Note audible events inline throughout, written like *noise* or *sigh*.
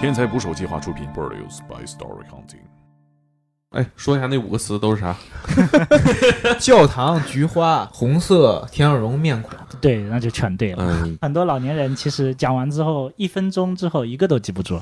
天才捕手计划出品，Produced by Story Hunting。哎，说一下那五个词都是啥？*laughs* 教堂、菊花、红色、天鹅绒面孔。对，那就全对了。嗯，很多老年人其实讲完之后，一分钟之后一个都记不住。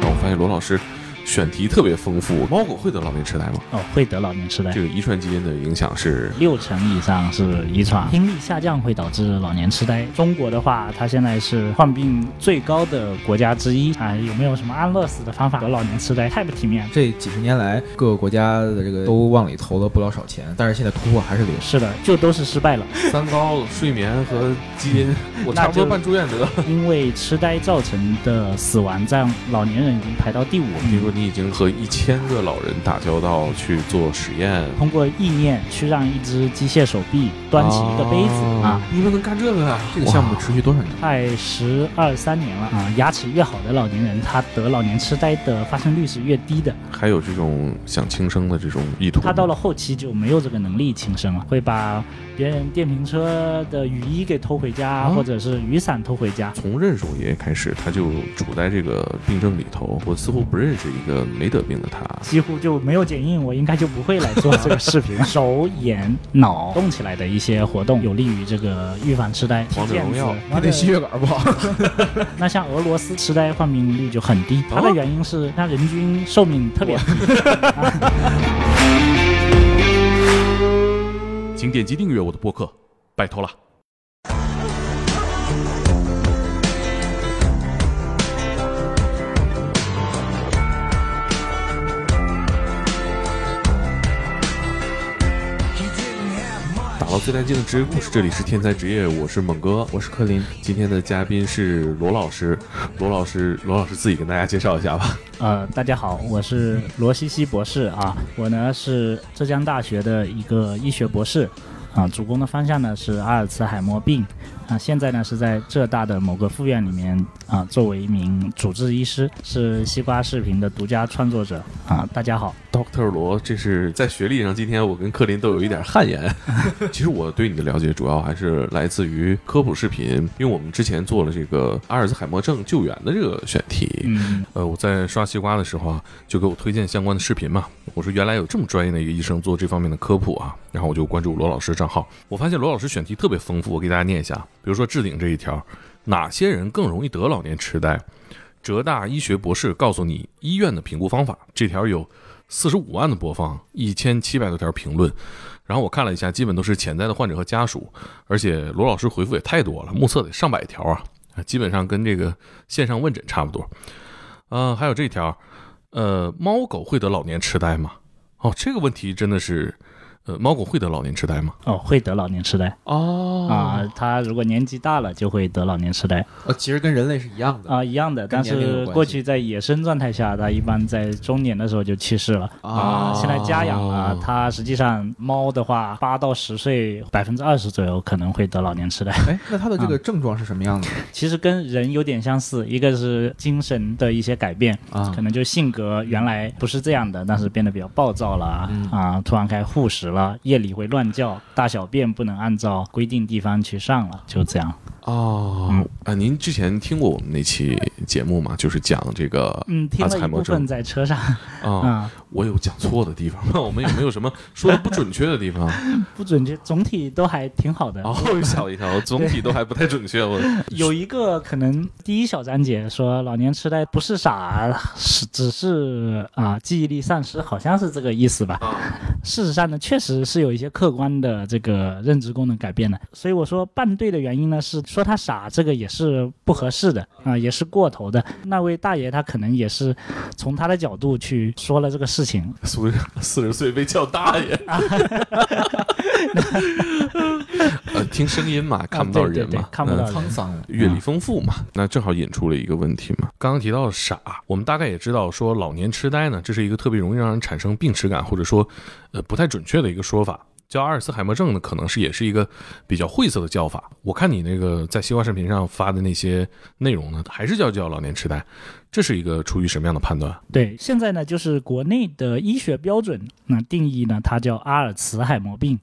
然后我发现罗老师选题特别丰富。猫狗会得老年痴呆吗？哦，会得老年痴呆这。个遗传基因的影响是六成以上是遗传，*laughs* 听力下降会导致老年痴呆。中国的话，它现在是患病最高的国家之一啊。有没有什么安乐死的方法得老年痴呆？太不体面了。这几十年来，各个国家的这个都往里投了不老少钱，但是现在突破还是零。是的，就都是失败了，三高、睡眠和基因，*laughs* 我差不多办住院得。因为痴呆造成的死亡占老年人已经排到第五比如说你已经和一千个老人打交道去做实验，通过意念去让一只机械手臂端起一个杯子哦啊，你们能干这个啊？这个项目持续多少年？快十二三年了啊！牙齿越好的老年人，他得老年痴呆的发生率是越低的。还有这种想轻生的这种意图？他到了后期就没有这个能力轻生了，会把别人电瓶车的雨衣给偷回家，啊或者是雨伞偷回家。从认识我爷爷开始，他就处在这个病症里头。我似乎不认识一个没得病的他。几乎就没有剪映，我应该就不会来做 *laughs* 这个视频。手、眼、脑动起来的一些活动，有利于这个预防痴呆。王者荣耀踢毽子你得吸血管不好。*laughs* 那像俄罗斯痴呆患病率就很低，它哦的原因是它人均寿命特别低。*laughs* 请点击订阅我的播客，拜托了。最带劲的职业故事，这里是天才职业，我是猛哥，我是柯林，今天的嘉宾是罗老师，罗老师，罗老师自己跟大家介绍一下吧。*laughs* 呃，大家好，我是罗西西博士啊，我呢是浙江大学的一个医学博士啊，主攻的方向呢是阿尔茨海默病啊，现在呢是在浙大的某个附院里面啊，作为一名主治医师，是西瓜视频的独家创作者啊，大家好。Doctor 罗，这是在学历上，今天我跟克林都有一点汗颜。*laughs* 其实我对你的了解主要还是来自于科普视频，因为我们之前做了这个阿尔兹海默症救援的这个选题。嗯，呃，我在刷西瓜的时候啊，就给我推荐相关的视频嘛。我说原来有这么专业的一个医生做这方面的科普啊，然后我就关注罗老师账号。我发现罗老师选题特别丰富，我给大家念一下。比如说置顶这一条，哪些人更容易得老年痴呆？浙大医学博士告诉你医院的评估方法。这条有四十五万的播放，一千七百多条评论。然后我看了一下，基本都是潜在的患者和家属，而且罗老师回复也太多了，目测得上百条啊，基本上跟这个线上问诊差不多。呃，还有这条，呃，猫狗会得老年痴呆吗？哦，这个问题真的是，呃，猫狗会得老年痴呆吗？哦，会得老年痴呆哦啊，它如果年纪大了就会得老年痴呆呃，其实跟人类是一样的啊，一样的。但是过去在野生状态下，它一般在中年的时候就去世了。啊，现在家养啊哦，它实际上猫的话，八到十岁，百分之二十左右可能会得老年痴呆。哎，那它的这个症状是什么样的 *laughs* 其实跟人有点相似，一个是精神的一些改变，啊可？能就性格原来不是这样的，但是变得比较暴躁了、嗯啊，突然开始护食了，夜里会乱叫，大小便不能按照规定地方去上了，就这样。哦，嗯啊，您之前听过我们那期节目吗？就是讲这个嗯，听了一部分在车上啊，啊，我有讲错的地方吗？*laughs* 我们有没有什么说的不准确的地方？*laughs* 不准确，总体都还挺好的。哦，吓我一跳，总体都还不太准确。我 *laughs* 有一个可能第一小章节说老年痴呆不是傻，是只是啊记忆力丧失，好像是这个意思吧。事实上呢，确实是有一些客观的这个认知功能改变的。所以我说半对的原因呢，是说他傻，这个也是不合适的啊，也是过头的。那位大爷他可能也是从他的角度去说了这个事情，四十 *laughs* 四十岁被叫大爷，*laughs* *laughs* 呃，听声音嘛，看不到人嘛，对对看不到沧桑。阅历丰富嘛，那正好引出了一个问题嘛。刚刚提到傻，我们大概也知道说老年痴呆呢，这是一个特别容易让人产生病耻感，或者说呃不太准确的一个说法。叫阿尔茨海默症呢，可能是也是一个比较晦涩的叫法。我看你那个在西瓜视频上发的那些内容呢，还是叫叫老年痴呆，这是一个出于什么样的判断？对，现在呢，就是国内的医学标准那定义呢，它叫阿尔茨海默病，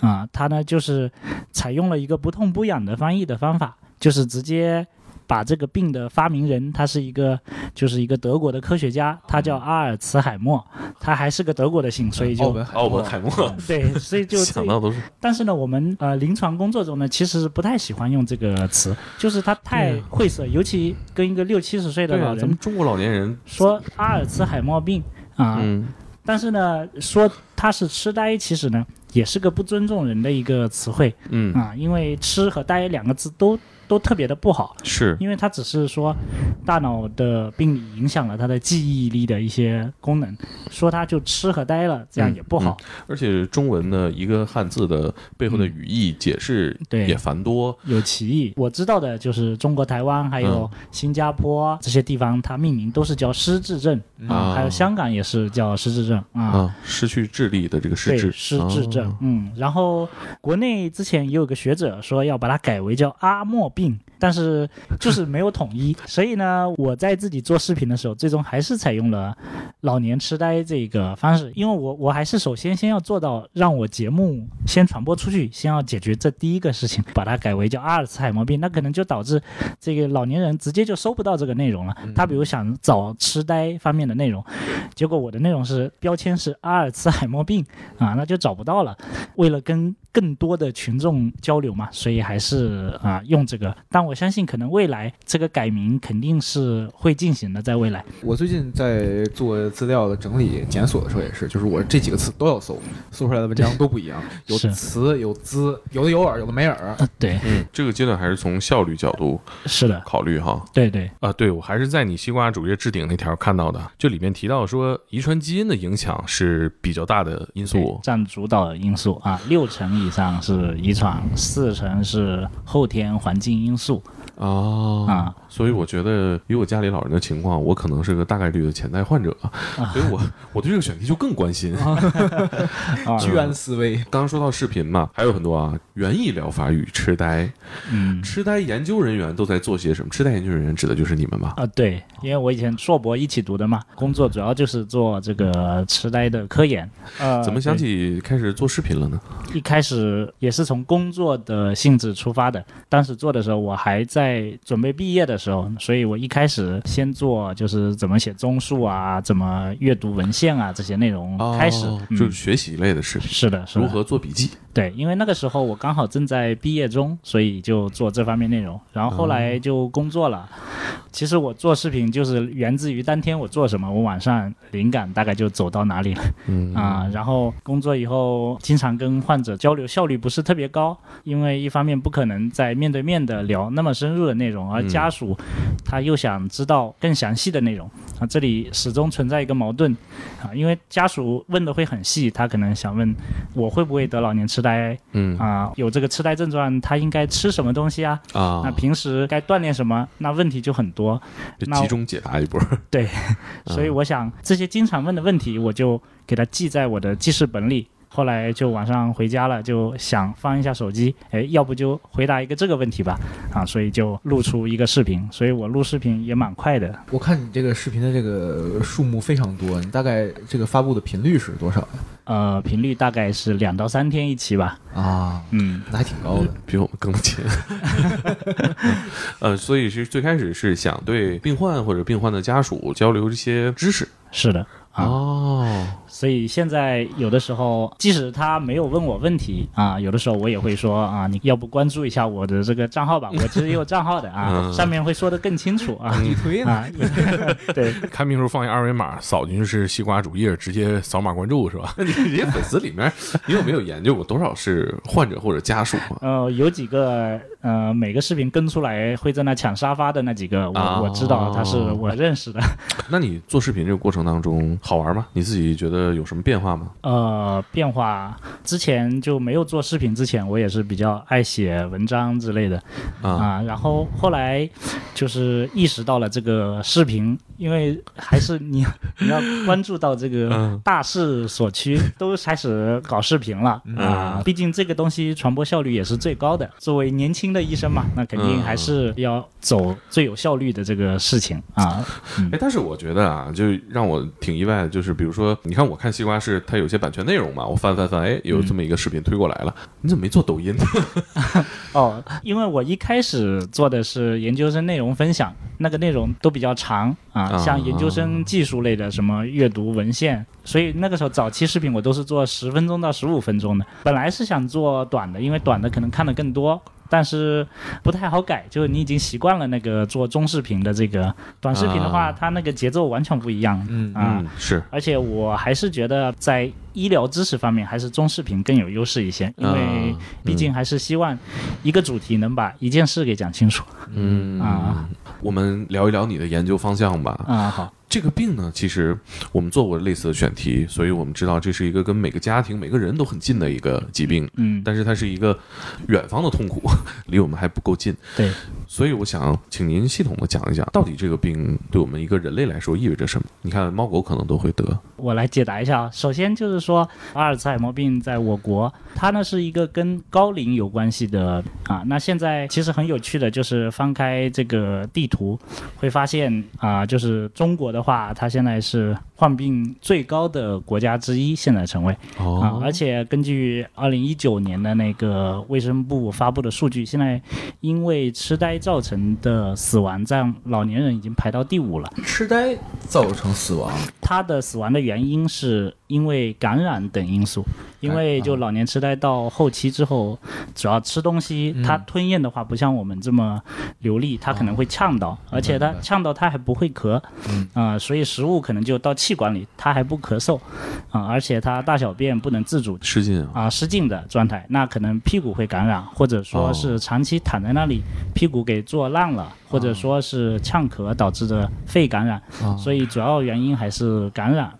啊，它呢就是采用了一个不痛不痒的翻译的方法，就是直接。把这个病的发明人，他是一个，就是一个德国的科学家，他叫阿尔茨海默，他还是个德国的姓，所以就奥本海默，*laughs* 对，所以就 *laughs* 想到都是。但是呢，我们呃临床工作中呢，其实是不太喜欢用这个词，就是它太晦涩，尤其跟一个六七十岁的老人，咱们中国老年人。说阿尔茨海默病啊，但是呢，说他是痴呆，其实呢也是个不尊重人的一个词汇，嗯。啊，因为痴和呆两个字都。都特别的不好，是。因为它只是说大脑的病理影响了他的记忆力的一些功能，说他就痴和呆了，这样也不好。而且中文的一个汉字的背后的语义解释也繁多，有歧义。我知道的就是中国台湾还有新加坡这些地方，它命名都是叫失智症。啊，还有香港也是叫失智症啊，失去智力的这个失智，失智症。嗯，然后国内之前也有个学者说要把它改为叫阿莫。病，但是就是没有统一，*laughs* 所以呢，我在自己做视频的时候，最终还是采用了老年痴呆这个方式，因为我我还是首先先要做到让我节目先传播出去，先要解决这第一个事情，把它改为叫阿尔茨海默病，那可能就导致这个老年人直接就收不到这个内容了。他比如想找痴呆方面的内容，结果我的内容是标签是阿尔茨海默病啊，那就找不到了。为了跟更多的群众交流嘛，所以还是啊用这个。但我相信，可能未来这个改名肯定是会进行的，在未来。我最近在做资料的整理检索的时候，也是，就是我这几个词都要搜，搜出来的文章都不一样，*laughs* 有词有滋，有的有耳，有的没耳。对，嗯，这个阶段还是从效率角度是的考虑哈。对对啊，对我还是在你西瓜主页置顶那条看到的，就里面提到说，遗传基因的影响是比较大的因素，占主导因素啊，六成以。以上是遗传，四成是后天环境因素。哦，所以我觉得以我家里老人的情况，我可能是个大概率的潜在患者，所以我我对这个选题就更关心。*laughs* 居安思危。刚刚说到视频嘛，还有很多啊，园艺疗法与痴呆，嗯，痴呆研究人员都在做些什么？痴呆研究人员指的就是你们吧？啊，对，因为我以前硕博一起读的嘛，工作主要就是做这个痴呆的科研。呃，怎么想起开始做视频了呢？一开始也是从工作的性质出发的，当时做的时候我还在。在准备毕业的时候，时候所以我一开始先做就是怎么写综述啊，怎么阅读文献啊这些内容开始，就是学习类的视频。是的，如何做笔记？对，因为那个时候我刚好正在毕业中，所以就做这方面内容。然后后来就工作了。其实我做视频就是源自于当天我做什么，我晚上灵感大概就走到哪里了。嗯啊，然后工作以后经常跟患者交流，效率不是特别高，因为一方面不可能在面对面的聊那么深入的内容，而家属他又想知道更详细的内容啊，这里始终存在一个矛盾啊，因为家属问的会很细，他可能想问我会不会得老年痴呆。呆，嗯啊，有这个痴呆症状，他应该吃什么东西啊？啊，那平时该锻炼什么？那问题就很多，集中解答一波。对，*laughs* 所以我想这些经常问的问题，我就给他记在我的记事本里。后来就晚上回家了，就想翻一下手机，哎，要不就回答一个这个问题吧，啊，所以就录出一个视频。所以我录视频也蛮快的。我看你这个视频的这个数目非常多，你大概这个发布的频率是多少呀？呃，频率大概是两到三天一期吧。啊，嗯，那还挺高的，比我们更勤。*laughs* 呃，所以是最开始是想对病患或者病患的家属交流这些知识。是的。哦，所以现在有的时候，即使他没有问我问题啊，有的时候我也会说啊，你要不关注一下我的这个账号吧，我其实也有账号的啊，上面会说的更清楚啊。*laughs* 你推啊？*laughs* 对，看病时候放一二维码，扫进去是西瓜主页，直接扫码关注是吧？*laughs* 你这些粉丝里面，你有没有研究过多少是患者或者家属？呃，有几个，呃，每个视频跟出来会在那抢沙发的那几个，我我知道他是我认识的。那你做视频这个过程当中？好玩吗？你自己觉得得有什么变化吗？呃，变化之前就没有做视频之前，我也是比较爱写文章之类的啊，啊。然后后来就是意识到了这个视频，因为还是你 *laughs* 你要关注到这个嗯大势所趋，都开始搞视频了啊。毕竟这个东西传播效率也是最高的。作为年轻的医生嘛，那肯定还是要走最有效率的这个事情啊。哎，但是我觉得啊，就让我挺意外的，就是比如说，你看我看西瓜是它有些版权内容嘛，我翻翻翻，哎，有这么一个视频推过来了，你怎么没做抖音呢？*laughs* 哦，因为我一开始做的是研究生内容分享，那个内容都比较长啊，啊像研究生技术类的什么阅读文献，所以那个时候早期视频我都是做十分钟到十五分钟的。本来是想做短的，因为短的可能看的更多。但是不太好改，就是你已经习惯了那个做中视频的这个短视频的话，啊它那个节奏完全不一样。嗯啊，嗯，是，而且我还是觉得在医疗知识方面，还是中视频更有优势一些，因为啊毕竟还是希望一个主题能把一件事给讲清楚。嗯啊，我们聊一聊你的研究方向吧。啊，好，这个病呢，其实我们做过类似的选题，所以我们知道这是一个跟每个家庭、每个人都很近的一个疾病，嗯，但是它是一个远方的痛苦，*laughs* 离我们还不够近。对，所以我想请您系统的讲一讲，到底这个病对我们一个人类来说意味着什么？你看，猫狗可能都会得，我来解答一下啊。首先就是说，阿尔茨海默病在我国，它呢是一个跟高龄有关系的啊。那现在其实很有趣的，就是翻开这个地图，会发现啊，就是中国的的话，它现在是患病最高的国家之一，现在成为。啊。而且根据二零一九年的那个卫生部发布的数据，现在因为痴呆造成的死亡占老年人已经排到第五了。痴呆造成死亡，他的死亡的原因是因为感染等因素，因为就老年痴呆到后期之后，主要吃东西，他吞咽的话不像我们这么流利，他可能会呛到，而且他呛到他还不会咳，啊、所以食物可能就到气管里，他还不咳嗽，啊、而且他大小便不能自主失禁啊，啊失禁的状态，那可能屁股会感染，或者说是长期躺在那里，屁股给坐烂了，或者说是呛咳导致的肺感染，所以主要原因还是感染。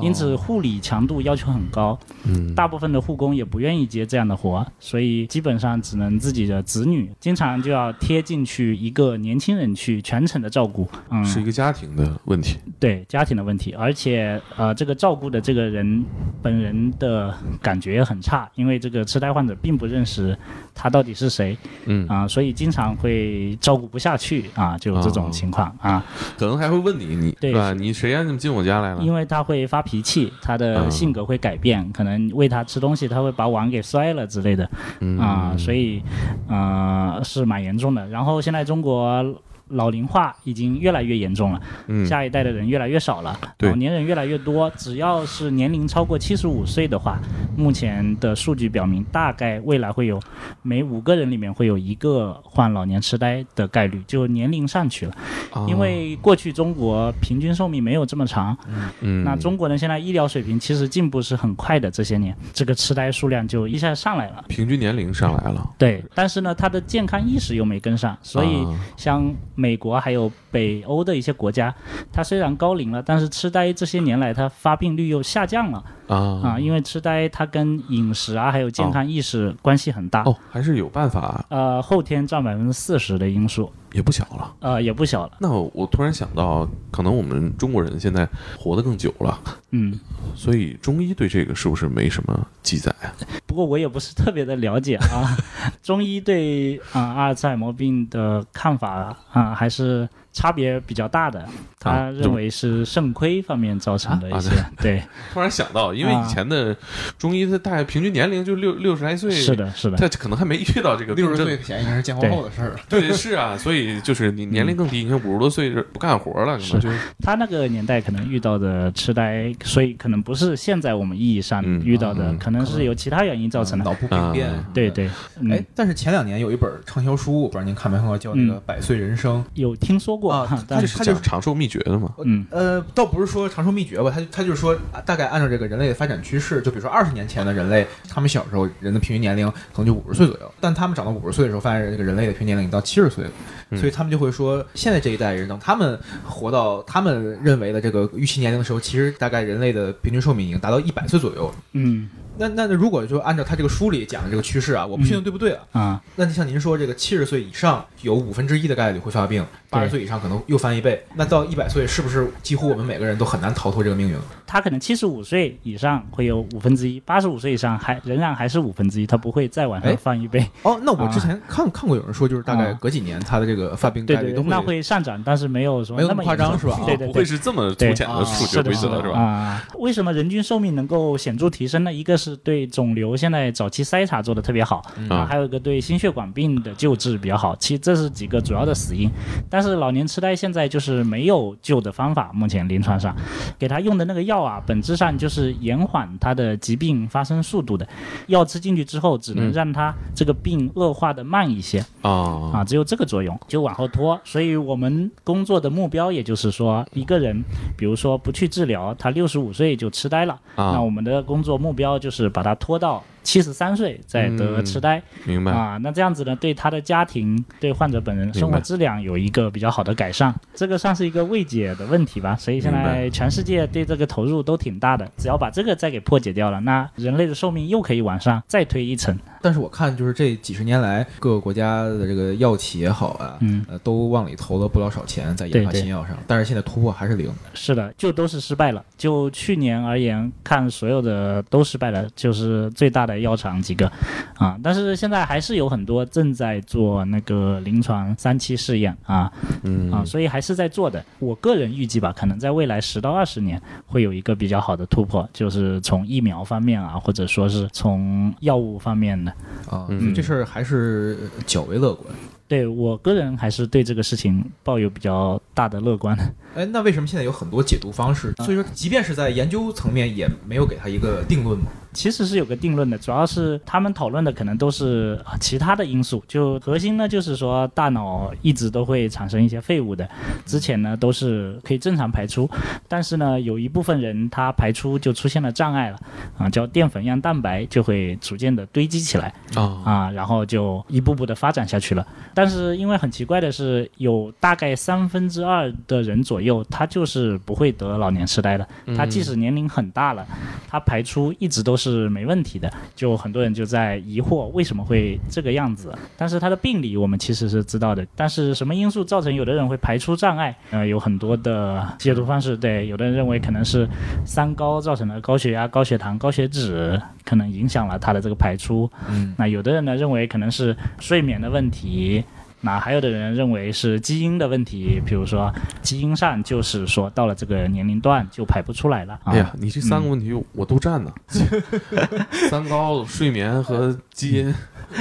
因此护理强度要求很高，嗯，大部分的护工也不愿意接这样的活，所以基本上只能自己的子女，经常就要贴进去一个年轻人去全程的照顾，嗯，是一个家庭的问题。对家庭的问题，而且呃，这个照顾的这个人本人的感觉也很差，因为这个痴呆患者并不认识他到底是谁嗯，啊、所以经常会照顾不下去啊，就有这种情况啊，可能还会问你，你对吧？你谁让？你们进我家来了？因为他会发脾气，他的嗯性格会改变，可能喂他吃东西，他会把碗给摔了之类的嗯啊、所以呃是蛮严重的。然后现在中国。老龄化已经越来越严重了，嗯下一代的人越来越少了，对老年人越来越多。只要是年龄超过七十五岁的话，目前的数据表明，大概未来会有每五个人里面会有一个患老年痴呆的概率，就年龄上去了。哦因为过去中国平均寿命没有这么长，嗯，那中国人现在医疗水平其实进步是很快的，这些年这个痴呆数量就一下上来了。平均年龄上来了，对，但是呢，他的健康意识又没跟上，所以啊像美国还有北欧的一些国家，它虽然高龄了，但是痴呆这些年来它发病率又下降了。啊啊，因为痴呆它跟饮食啊还有健康意识关系很大。哦，还是有办法，呃，后天占百分之四十的因素，也不小了。呃，也不小了。那我突然想到，可能我们中国人现在活得更久了，嗯，所以中医对这个是不是没什么记载啊？*laughs* 不过我也不是特别的了解啊。*laughs* 中医对啊、阿尔茨海默病的看法啊、还是差别比较大的。他啊认为是肾亏方面造成的一些，对，突然想到，因为以前的中医，的大概平均年龄就六六十来岁，是，的，是的，他可能还没遇到这个六十岁。前应该是建国后的事儿了。*laughs* 对，是啊，所以就是你年龄更低，你看五十多岁是不干活了，可能就他那个年代可能遇到的痴呆，所以可能不是现在我们意义上嗯遇到的，嗯可能是由其他原因造成的。脑部病变啊。对对，嗯，哎，但是前两年有一本畅销书，我不知道您看没看过，叫那个《百岁人生》。有听说过，啊 *laughs* 但这是他就讲长寿秘诀的嘛？嗯呃，倒不是说长寿秘诀吧，他他就是说，啊大概按照这个人类的发展趋势，就比如说二十年前的人类，他们小时候人的平均年龄可能就五十岁左右，但他们长到五十岁的时候，发现这个人类的平均年龄已经到七十岁了，所以他们就会说，现在这一代人等他们活到他们认为的这个预期年龄的时候，其实大概人类的平均寿命已经达到一百岁左右。嗯那那那如果就按照他这个书里讲的这个趋势啊，我不确定对不对啊。啊，那就像您说，这个七十岁以上有五分之一的概率会发病，八十岁以上可能又翻一倍。那到一百岁，是不是几乎我们每个人都很难逃脱这个命运了？他可能七十五岁以上会有五分之一，八十五岁以上还仍然还是五分之一，他不会再往上哎翻一倍。哦，那我之前看、看过有人说，就是大概啊隔几年他的这个发病率都那会上涨，但是没有说没有那么夸张是吧对对对。不会是这么粗浅的数学规则是吧？啊，为什么人均寿命能够显著提升呢？一个是对肿瘤现在早期筛查做的特别好，嗯啊，还有一个对心血管病的救治比较好。其实这是几个主要的死因。但是老年痴呆现在就是没有救的方法，目前临床上给他用的那个药啊，本质上就是延缓他的疾病发生速度的。药吃进去之后，只能嗯让他这个病恶化的慢一些。啊啊，只有这个作用，就往后拖。所以我们工作的目标，也就是说，一个人，比如说不去治疗，他六十五岁就痴呆了，那啊我，们的工作目标就是把他拖到七十三岁在得嗯痴呆、明白。啊。那这样子呢，对他的家庭、对患者本人生活质量有一个比较好的改善，这个算是一个未解的问题吧。所以现在全世界对这个投入都挺大的，只要把这个再给破解掉了，那人类的寿命又可以往上再推一层。但是我看就是这几十年来，各个国家的这个药企也好啊，嗯呃，都往里投了不老少钱在研发新药上，但是现在突破还是零。是的，就都是失败了。就去年而言，看所有的都失败了，就是最大的药厂几个啊。但是现在还是有很多正在做那个临床三期试验啊嗯啊，所以还是在做的。我个人预计吧，可能在未来十到二十年会有一个比较好的突破，就是从疫苗方面啊，或者说是从药物方面的。啊，嗯这事儿还是较为乐观。对我个人还是对这个事情抱有比较大的乐观。*laughs* 哎，那为什么现在有很多解读方式？所以说，即便是在研究层面，也没有给他一个定论吗。其实是有个定论的，主要是他们讨论的可能都是呃其他的因素。就核心呢，就是说大脑一直都会产生一些废物的，之前呢都是可以正常排出，但是呢有一部分人他排出就出现了障碍了，啊，叫淀粉样蛋白就会逐渐的堆积起来啊啊，然后就一步步的发展下去了。但是因为很奇怪的是，有大概三分之二的人左右，他就是不会得老年痴呆的。他即使年龄很大了，他排出一直都是没问题的。就很多人就在疑惑为什么会这个样子。但是它的病理我们其实是知道的，但是什么因素造成有的人会排出障碍？呃，有很多的解读方式。对，有的人认为可能是三高造成的高血压、高血糖、高血脂，可能影响了它的这个排出。嗯，那有的人呢认为可能是睡眠的问题，那还有的人认为是基因的问题，比如说基因上就是说到了这个年龄段就排不出来了。啊、哎呀，你这三个问题我都占呢，*laughs* 三高、睡眠和基因，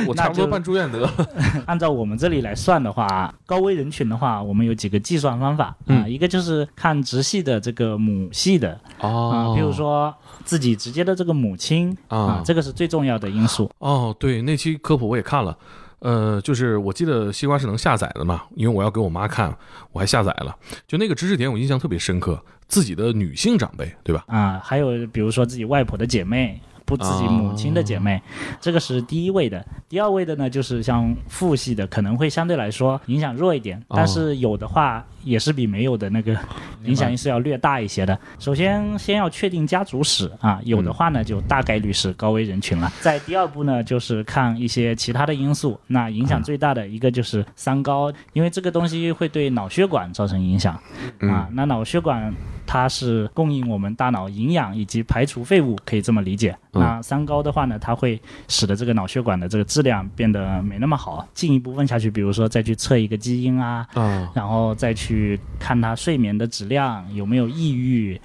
我差不多办住院得了。*laughs* 按照我们这里来算的话，高危人群的话，我们有几个计算方法啊，嗯一个就是看直系的这个母系的啊，哦，比如说自己直接的这个母亲啊啊，这个是最重要的因素。哦，对，那期科普我也看了。呃，就是我记得西瓜是能下载的嘛，因为我要给我妈看，我还下载了。就那个知识点，我印象特别深刻。自己的女性长辈，对吧？啊，还有比如说自己外婆的姐妹，不自己母亲的姐妹，这个是第一位的。第二位的呢，就是像父系的，可能会相对来说影响弱一点，但是有的话也是比没有的那个影响是要略大一些的。首先，先要确定家族史啊，有的话呢，就大概率是高危人群了。在第二步呢，就是看一些其他的因素。那影响最大的一个就是三高，因为这个东西会对脑血管造成影响啊。那脑血管它是供应我们大脑营养以及排除废物，可以这么理解。那三高的话呢，它会使得这个脑血管的这个质量变得没那么好。进一步问下去，比如说再去测一个基因啊，嗯，然后再去看他睡眠的质量有没有抑郁，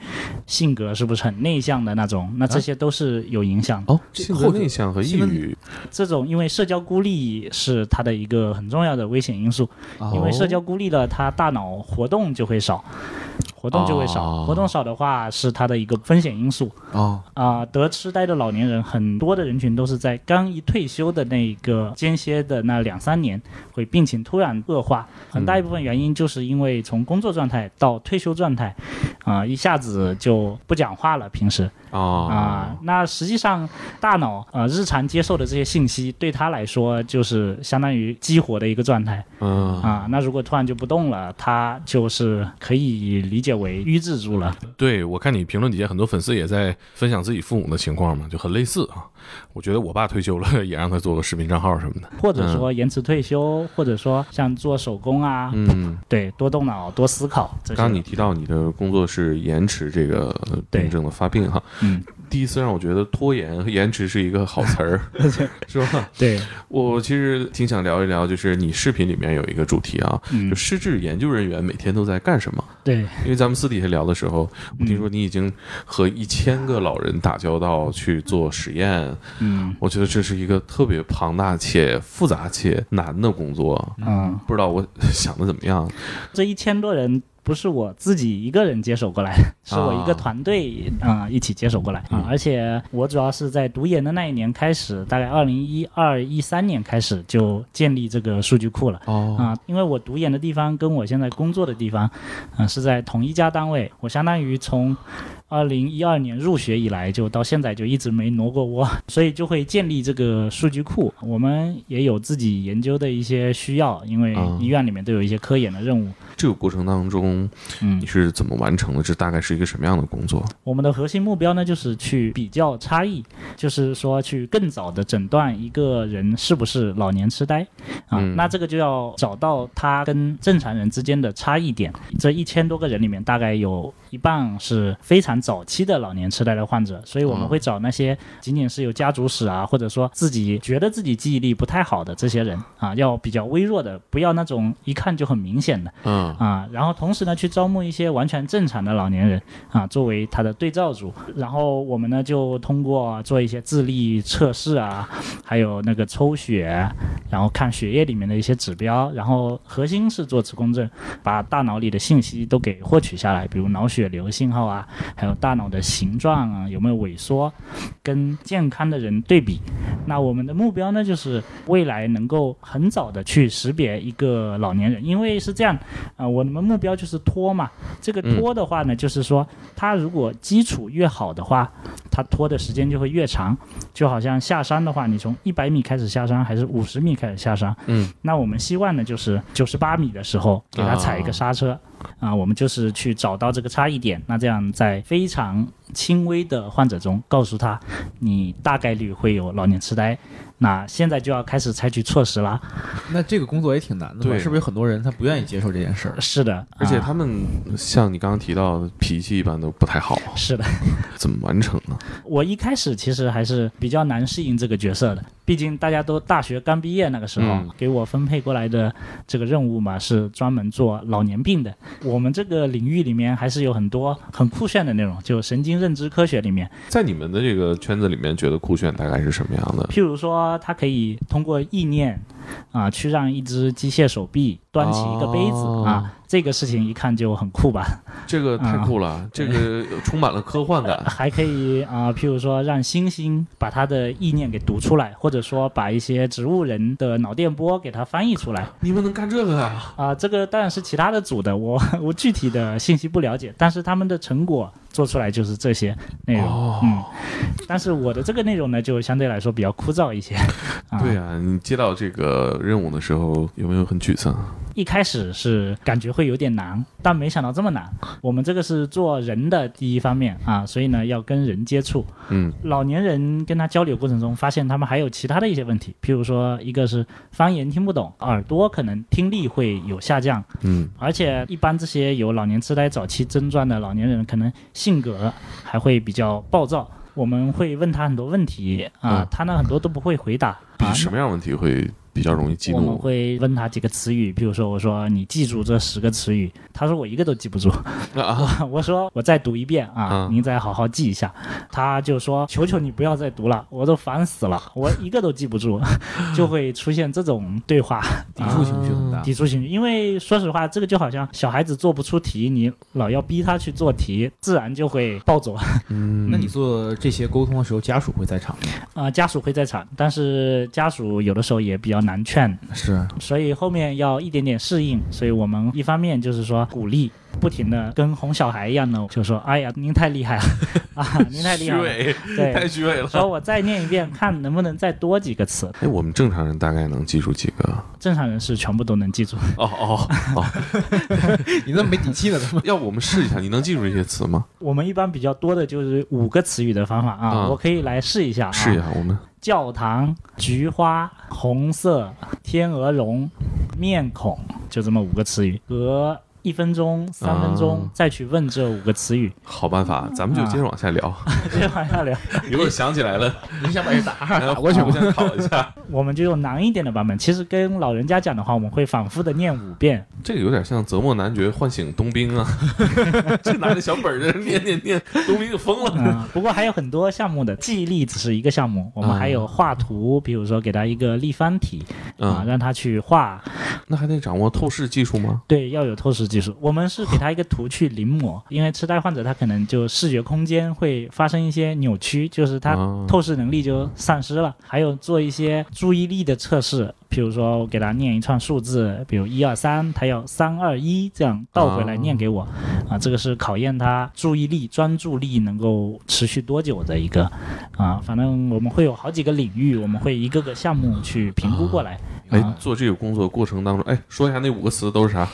性格是不是很内向的那种，那这些都是有影响的。哦，性格内向和抑郁，这种因为社交孤立是它的一个很重要的危险因素，哦因为社交孤立了，他大脑活动就会少。活动就会少，哦活动少的话是他的一个风险因素哦，啊、得痴呆的老年人，很多的人群都是在刚一退休的那个间歇的那两三年，会病情突然恶化。很大一部分原因就是因为从工作状态到退休状态，啊、一下子就不讲话了，平时啊、啊，那实际上大脑呃日常接受的这些信息，对他来说就是相当于激活的一个状态。嗯，啊，那如果突然就不动了，他就是可以理解为瘀滞住了。对，我看你评论底下很多粉丝也在分享自己父母的情况嘛，就很类似啊。我觉得我爸退休了，也让他做个视频账号什么的。或者说延迟退休，或者说像做手工啊，嗯，对，多动脑、多思考。刚刚你提到你的工作是延迟这个病症的发病哈，嗯，第一次让我觉得拖延和延迟是一个好词儿 *laughs* *laughs* 是吧？对，我其实挺想聊一聊，就是你视频里面有一个主题啊，嗯就失智研究人员每天都在干什么？对，因为咱们私底下聊的时候，我听嗯说你已经和一千个老人打交道去做实验，嗯我觉得这是一个特别庞大且复杂且难的工作。嗯，不知道我 *laughs* 想的怎么样？这一千多人。不是我自己一个人接手过来的，是我一个团队啊、一起接手过来啊、而且我主要是在读研的那一年开始，大概二零一二一三年开始就建立这个数据库了。哦，啊，因为我读研的地方跟我现在工作的地方，嗯、是在同一家单位，我相当于从二零一二年入学以来，就到现在就一直没挪过窝，*laughs* 所以就会建立这个数据库。我们也有自己研究的一些需要，因为啊医院里面都有一些科研的任务。这个过程当中嗯你，是怎么完成的？这大概是一个什么样的工作？我们的核心目标呢，就是去比较差异，就是说去更早的诊断一个人是不是老年痴呆啊。嗯那这个就要找到他跟正常人之间的差异点。这一千多个人里面，大概有一半是非常早期的老年痴呆的患者，所以我们哦会找那些仅仅是有家族史啊，或者说自己觉得自己记忆力不太好的这些人啊，要比较微弱的，不要那种一看就很明显的。嗯啊，然后同时呢，去招募一些完全正常的老年人啊，作为他的对照组。然后我们呢，就通过做一些智力测试啊，还有那个抽血，然后看血液里面的一些指标，然后核心是做磁共振，把大脑里的信息都给获取下来，比如脑血流信号啊，还有大脑的形状啊有没有萎缩，跟健康的人对比。那我们的目标呢，就是未来能够很早的去识别一个老年人，因为是这样，啊、我们目标就是拖嘛。这个拖的话呢，就是说他如果基础越好的话，他拖的时间就会越长。就好像下山的话，你从一百米开始下山，还是五十米开始下山？嗯，那我们希望呢，就是九十八米的时候给他踩一个刹车。啊，我们就是去找到这个差异点，那这样在非常轻微的患者中告诉他，你大概率会有老年痴呆，那现在就要开始采取措施啦。那这个工作也挺难的嘛，对是不是有很多人他不愿意接受这件事儿？*laughs* 是的，啊而且他们像你刚刚提到的，脾气一般都不太好，是的，怎么完成呢？*laughs* 我一开始其实还是比较难适应这个角色的，毕竟大家都大学刚毕业那个时候，嗯给我分配过来的这个任务嘛，是专门做老年病的。我们这个领域里面还是有很多很酷炫的内容，就神经认知科学里面，在你们的这个圈子里面，觉得酷炫大概是什么样的？譬如说，它可以通过意念啊，去让一只机械手臂端起一个杯子、哦啊，这个事情一看就很酷吧？这个太酷了，*laughs* 这个充满了科幻感。*laughs* 还可以啊，譬如说让猩猩把它的意念给读出来，或者说把一些植物人的脑电波给它翻译出来你们能干这个啊？啊。这个当然是其他的组的，我 *laughs* 我具体的信息不了解，但是他们的成果做出来就是这些内容。哦嗯，但是我的这个内容呢，就相对来说比较枯燥一些。啊、对啊，你接到这个任务的时候，有没有很沮丧？一开始是感觉会有点难，但没想到这么难。我们这个是做人的第一方面啊，所以呢要跟人接触。嗯老年人跟他交流过程中，发现他们还有其他的一些问题，譬如说一个是方言听不懂，耳朵可能听力会有下降，嗯而且一般这些有老年痴呆早期症状的老年人，可能性格还会比较暴躁。我们会问他很多问题啊，嗯他呢很多都不会回答啊比。什么样问题会比较容易记我们？会问他几个词语，比如说我说你记住这十个词语，他说我一个都记不住。啊，*laughs* 我说我再读一遍啊，嗯您再好好记一下。他就说求求你不要再读了，我都烦死了，我一个都记不住，*laughs* 就会出现这种对话 *laughs* 抵触情绪很大。抵触情绪。因为说实话，这个就好像小孩子做不出题，你老要逼他去做题，自然就会暴走。嗯，那你做这些沟通的时候，家属会在场吗？啊、家属会在场，但是家属有的时候也比较难劝，是，所以后面要一点点适应。所以我们一方面就是说鼓励，不停的跟哄小孩一样的，就说：“哎呀，您太厉害了 *laughs* 啊，您太厉害了。，”对，太虚伪了。说我再念一遍，看能不能再多几个词。哎，我们正常人大概能记住几个？正常人是全部都能记住。哦哦哦，*laughs* 你那么没底气呢？怎么？*laughs* 要不我们试一下，你能记住这些词吗？我们一般比较多的就是五个词语的方法啊，啊我可以来试一下啊。试一下，我们教堂、菊花、红色、天鹅绒、面孔，就这么五个词语。隔一分钟、三分钟、啊再去问这五个词语，好办法，咱们就接着往下聊。*laughs* 接着往下聊。*laughs* 一会儿想起来了，*laughs* 你想把这答案然后打过去我先考一下。我们就用难一点的版本。其实跟老人家讲的话，我们会反复的念五遍。这个有点像泽莫男爵唤醒冬兵啊，这拿着小本儿在那念念念，冬兵就疯了。嗯，不过还有很多项目的，记忆力只是一个项目，我们还有画图，比如说给他一个立方体啊，嗯，让他去画。那还得掌握透视技术吗？对，要有透视技术。我们是给他一个图去临摹，因为痴呆患者他可能就视觉空间会发生一些扭曲，就是他啊透视能力就丧失了。还有做一些注意力的测试，比如说我给他念一串数字，比如一二三，他要三二一这样倒回来念给我，啊，这个是考验他注意力、专注力能够持续多久的一个，啊，反正我们会有好几个领域，我们会一个个项目去评估过来。哎啊，做这个工作过程当中，哎，说一下那五个词都是啥？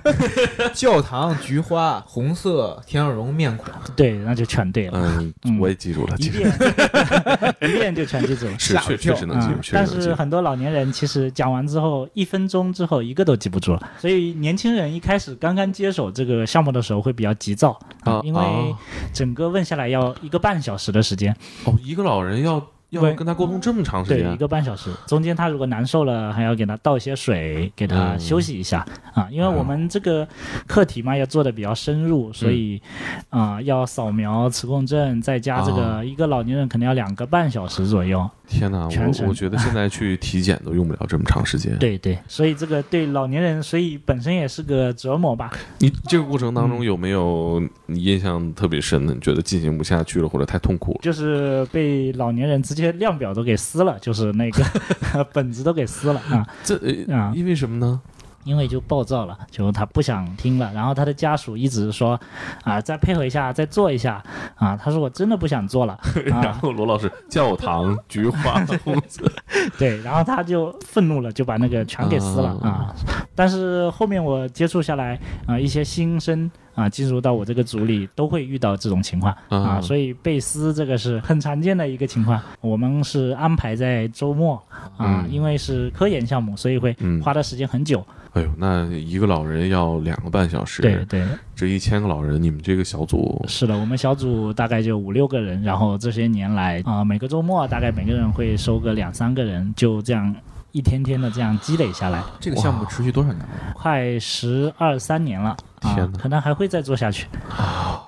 *laughs* 教堂、菊花、红色、天鹅绒、面孔。对，那就全对了。嗯嗯，我也记住了，一遍 *laughs* 一遍就全记住了。是确吓我一跳确实能记住，嗯但。是很多老年人其实讲完之后，一分钟之后一个都记不住了。所以年轻人一开始刚刚接手这个项目的时候会比较急躁啊因为啊整个问下来要一个半小时的时间，哦，一个老人要要跟他沟通这么长时间对，一，个半小时。中间他如果难受了，还要给他倒一些水，给他嗯休息一下、啊。因为我们这个课题嘛，要做的比较深入，所以啊、要扫描磁共振，再加这啊个，一个老年人可能要两个半小时左右。天哪，我我觉得现在去体检都用不了这么长时间。*laughs* 对对，所以这个对老年人，所以本身也是个折磨吧。你这个过程当嗯中有没有你印象特别深的？你觉得进行不下去了，或者太痛苦了？就是被老年人直接量表都给撕了，就是那个 *laughs* 本子都给撕了啊，这呃啊因为什么呢？因为就暴躁了，就他不想听了，然后他的家属一直说啊，再配合一下，再做一下。啊，他说我真的不想做了。然 *laughs* 啊，后罗老师，教堂、菊花、红子，对，然后他就愤怒了，就把那个全给撕了啊。但是后面我接触下来啊，一些新生啊进入到我这个组里都会遇到这种情况啊，啊所以被撕这个是很常见的一个情况。我们是安排在周末啊，嗯因为是科研项目，所以会嗯花的时间很久。哎呦，那一个老人要两个半小时，对对，这一千个老人，你们这个小组是的，我们小组大概就五六个人，然后这些年来啊、每个周末大概每个人会收个两三个人，就这样一天天的这样积累下来，这个项目持续多少年了？快十二三年了啊天，哪。可能还会再做下去。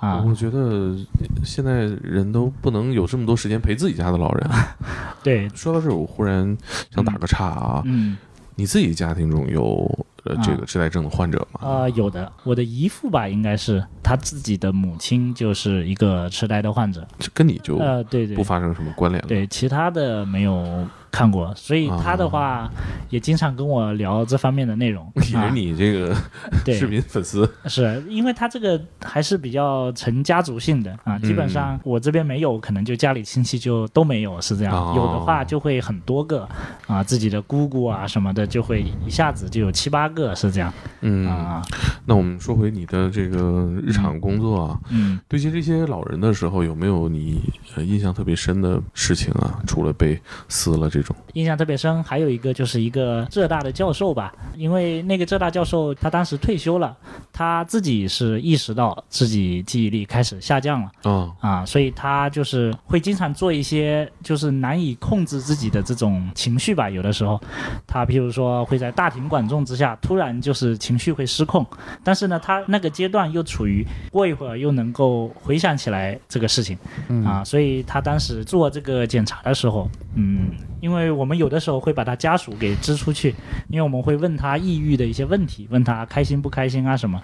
啊。我觉得现在人都不能有这么多时间陪自己家的老人。*laughs* 对，说到这儿，我忽然想打个岔啊，嗯。你自己家庭中有呃啊这个痴呆症的患者吗？啊、有的，我的姨父吧，应该是他自己的母亲就是一个痴呆的患者，这跟你就呃，对对。不发生什么关联了。对，其他的没有看过，所以他的话也经常跟我聊这方面的内容。*laughs* 也是啊。你这个 *laughs* 对。视频粉丝。是因为他这个还是比较成家族性的啊，基本上我这边没有，可能就家里亲戚就都没有，是这样。哦有的话就会很多个啊，自己的姑姑啊什么的，就会一下子就有七八个，是这样。嗯，啊。那我们说回你的这个日常工作啊，嗯，对接这些老人的时候，有没有你呃印象特别深的事情啊？除了被撕了这这种？印象特别深。还有一个就是一个浙大的教授吧，因为那个浙大教授他当时退休了，他自己是意识到自己记忆力开始下降了啊啊，所以他就是会经常做一些就是难以控制自己的这种情绪吧。有的时候，他譬如说会在大庭广众之下突然就是情绪会失控，但是呢，他那个阶段又处于过一会儿又能够回想起来这个事情啊，所以他当时做这个检查的时候，嗯，因为我们有的时候会把他家属给支出去，因为我们会问他抑郁的一些问题，问他开心不开心啊什么，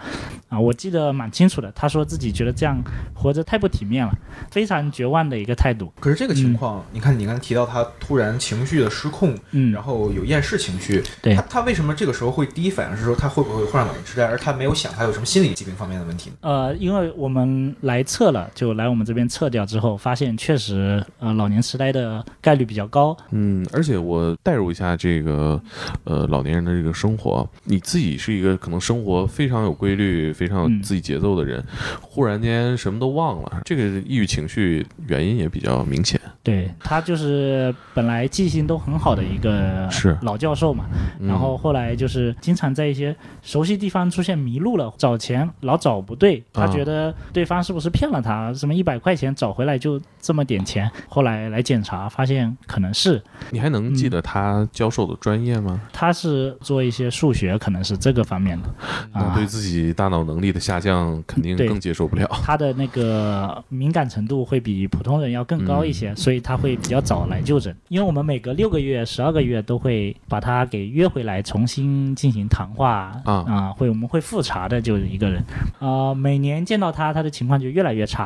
啊，我记得蛮清楚的。他说自己觉得这样活着太不体面了，非常绝望的一个态度。可是这个情况，你看你刚才提到他突然情绪的失控，嗯然后有厌世情绪，对他他为什么这个时候会第一反应是说他会不会患上老年痴呆，而他没有想他有什么心理疾病方面的问题呢？呃，因为我们来测了，就来我们这边测掉之后，发现确实，呃，老年痴呆的概率比较高。嗯，而且我代入一下这个，呃，老年人的这个生活，你自己是一个可能生活非常有规律、非常有嗯。自己节奏的人，忽然间什么都忘了，这个抑郁情绪原因也比较明显。对他就是本来记性都很好的一个是。老教授嘛，嗯。然后后来就是经常在一些熟悉地方出现迷路了，找钱老找不对，他啊。觉得对方是不是骗了他，什么一百块钱找回来就这么点钱，后来来检查发现可能是你还能记得他教授的专业吗？他是做一些数学，可能是这个方面的啊那对。自己大脑能力的下降肯定更接受不了。他的那个敏感程度会比普通人要更高一些，所以他会比较早来就诊。因为我们每隔六个月、十二个月都会把他给约回来重新进行谈话啊会我们会复查的，就是一个人啊、每年见到他，他的情况就越来越差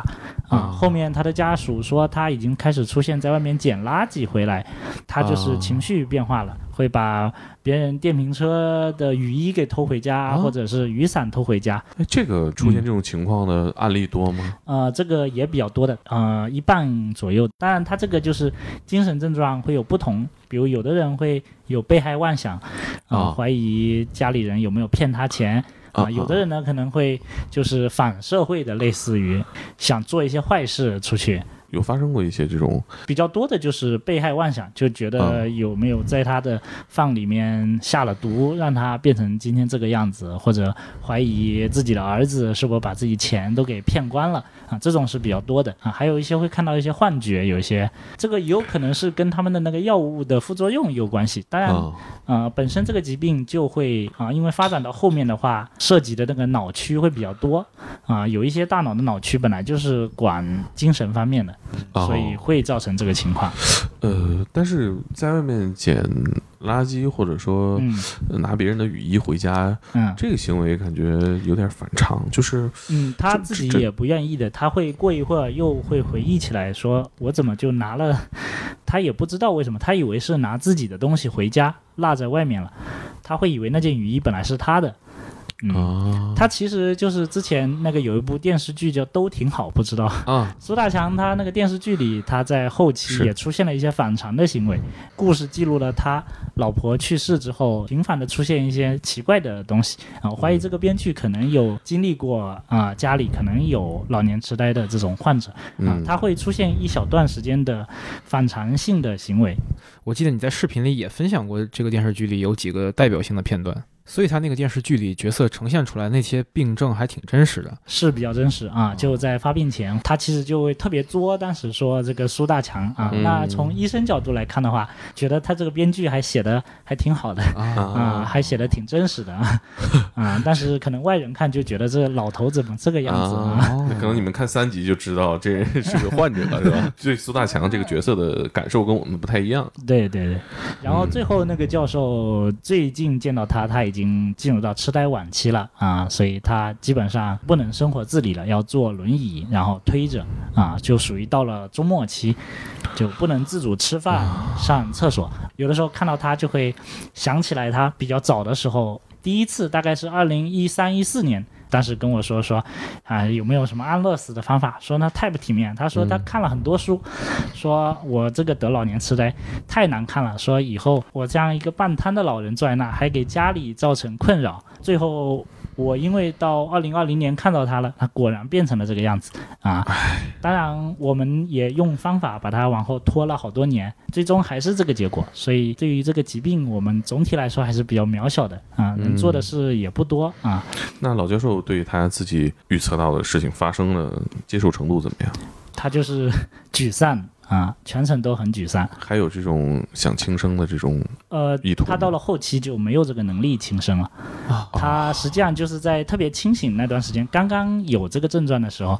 啊、啊后面他的家属说他已经开始出现在外面捡垃圾回来，他就是啊情绪变化了，会把别人电瓶车的雨衣给偷回家，啊或者是雨伞偷回家。哎，这个出现这种情况的案例多吗？呃，这个也比较多的，呃，一半左右。当然，他这个就是精神症状会有不同，比如有的人会有被害妄想，啊、啊怀疑家里人有没有骗他钱。啊、啊有的人呢可能会就是反社会的，类似于想做一些坏事出去。有发生过一些这种。比较多的就是被害妄想，就觉啊得有没有在他的饭里面下了毒，让他变成今天这个样子，或者怀疑自己的儿子是否把自己钱都给骗光了啊，这种是比较多的啊。还有一些会看到一些幻觉，有一些这个有可能是跟他们的那个药物的副作用有关系。当然，啊呃，本身这个疾病就会啊、因为发展到后面的话，涉及的那个脑区会比较多啊、有一些大脑的脑区本来就是管精神方面的，哦所以会造成这个情况。呃，但是在外面捡垃圾或者说拿别人的雨衣回家，嗯。这个行为感觉有点反常，就是嗯，他自己也不愿意的，他会过一会儿又会回忆起来，说我怎么就拿了，*laughs* 他也不知道为什么，他以为是拿自己的东西回家落在外面了，他会以为那件雨衣本来是他的。嗯，啊他其实就是之前那个有一部电视剧叫《都挺好》，不知道。啊。*laughs* 苏大强他那个电视剧里，他在后期也出现了一些反常的行为。故事记录了他老婆去世之后，频繁的出现一些奇怪的东西。啊。我怀疑这个编剧可能有经历过啊，家里可能有老年痴呆的这种患者。啊嗯，他会出现一小段时间的反常性的行为。我记得你在视频里也分享过这个电视剧里有几个代表性的片段，所以他那个电视剧里角色呈现出来那些病症还挺真实的。是比较真实啊，就在发病前，他其实就会特别作，当时说这个苏大强啊，嗯那从医生角度来看的话，觉得他这个编剧还写的还挺好的啊，还写的挺真实的啊，啊，但是可能外人看就觉得这老头怎么这个样子啊？可能你们看三集就知道这人是个患者了，是吧？*laughs* 对苏大强这个角色的感受跟我们不太一样。对对对，然后最后那个教授最近见到他，他已经已经进入到痴呆晚期了啊，所以他基本上不能生活自理了，要坐轮椅，然后推着啊，就属于到了中末期，就不能自主吃饭、上厕所。有的时候看到他就会想起来他比较早的时候，第一次大概是二零一三一四年。当时跟我说说，啊、有没有什么安乐死的方法？说那太不体面。他说他看了很多书，说我这个得老年痴呆太难看了，说以后我这样一个半瘫的老人坐在那，还给家里造成困扰。最后我因为到二零二零年看到它了，它果然变成了这个样子啊。当然，我们也用方法把它往后拖了好多年，最终还是这个结果。所以对于这个疾病，我们总体来说还是比较渺小的啊，能做的事也不多啊。那老教授对于他自己预测到的事情发生的接受程度怎么样？他就是 *laughs* 沮丧啊，全程都很沮丧。还有这种想轻生的这种呃意图，吗他到了后期就没有这个能力轻生了。他实际上就是在特别清醒那段时间，刚刚有这个症状的时候，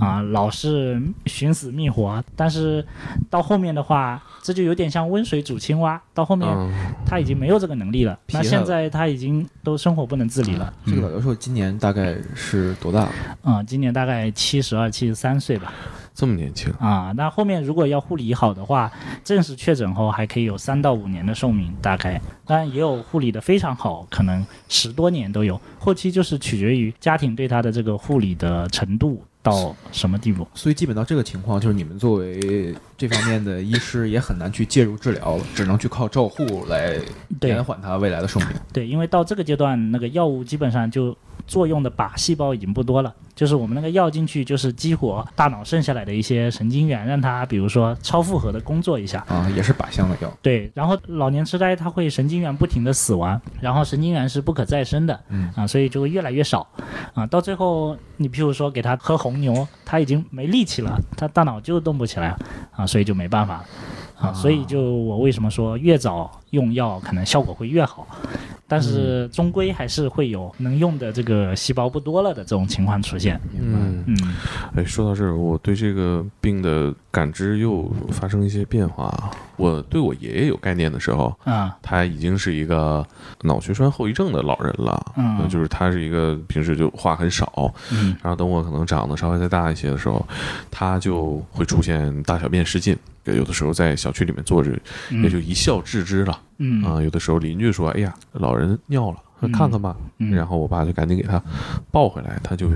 啊，老是寻死觅活。但是到后面的话，这就有点像温水煮青蛙。到后面嗯他已经没有这个能力了。那现在他已经都生活不能自理了。这个老教授今年大概是多大了？啊、今年大概七十二、七十三岁吧。这么年轻，啊，那后面如果要护理好的话，正式确诊后还可以有三到五年的寿命，大概。当然也有护理的非常好，可能十多年都有。后期就是取决于家庭对他的这个护理的程度到什么地步。所以基本到这个情况，就是你们作为这方面的医师也很难去介入治疗了，只能去靠照护来延缓他未来的寿命。对，因为到这个阶段，那个药物基本上就作用的靶细胞已经不多了，就是我们那个药进去就是激活大脑剩下来的一些神经元，让它比如说超负荷的工作一下。啊，也是靶向的药。对，然后老年痴呆它会神经元不停的死亡，然后神经元是不可再生的，嗯啊，所以就会越来越少，啊，到最后你譬如说给他喝红牛，他已经没力气了，他大脑就动不起来，啊，所以就没办法了，啊，所以就我为什么说越早用药可能效果会越好，但是终归还是会有能用的这个细胞不多了的这种情况出现，嗯，嗯。哎，说到这儿，我对这个病的感知又发生一些变化啊。我对我爷爷有概念的时候，啊他已经是一个脑血栓后遗症的老人了，嗯。呃就是他是一个平时就话很少，嗯。然后等我可能长得稍微再大一些的时候，他就会出现大小便失禁，有的时候在小区里面坐着，也就一笑置之了嗯啊。有的时候邻居说：“哎呀，老人尿了。”看看吧，嗯然后我爸就赶紧给他抱回来，他就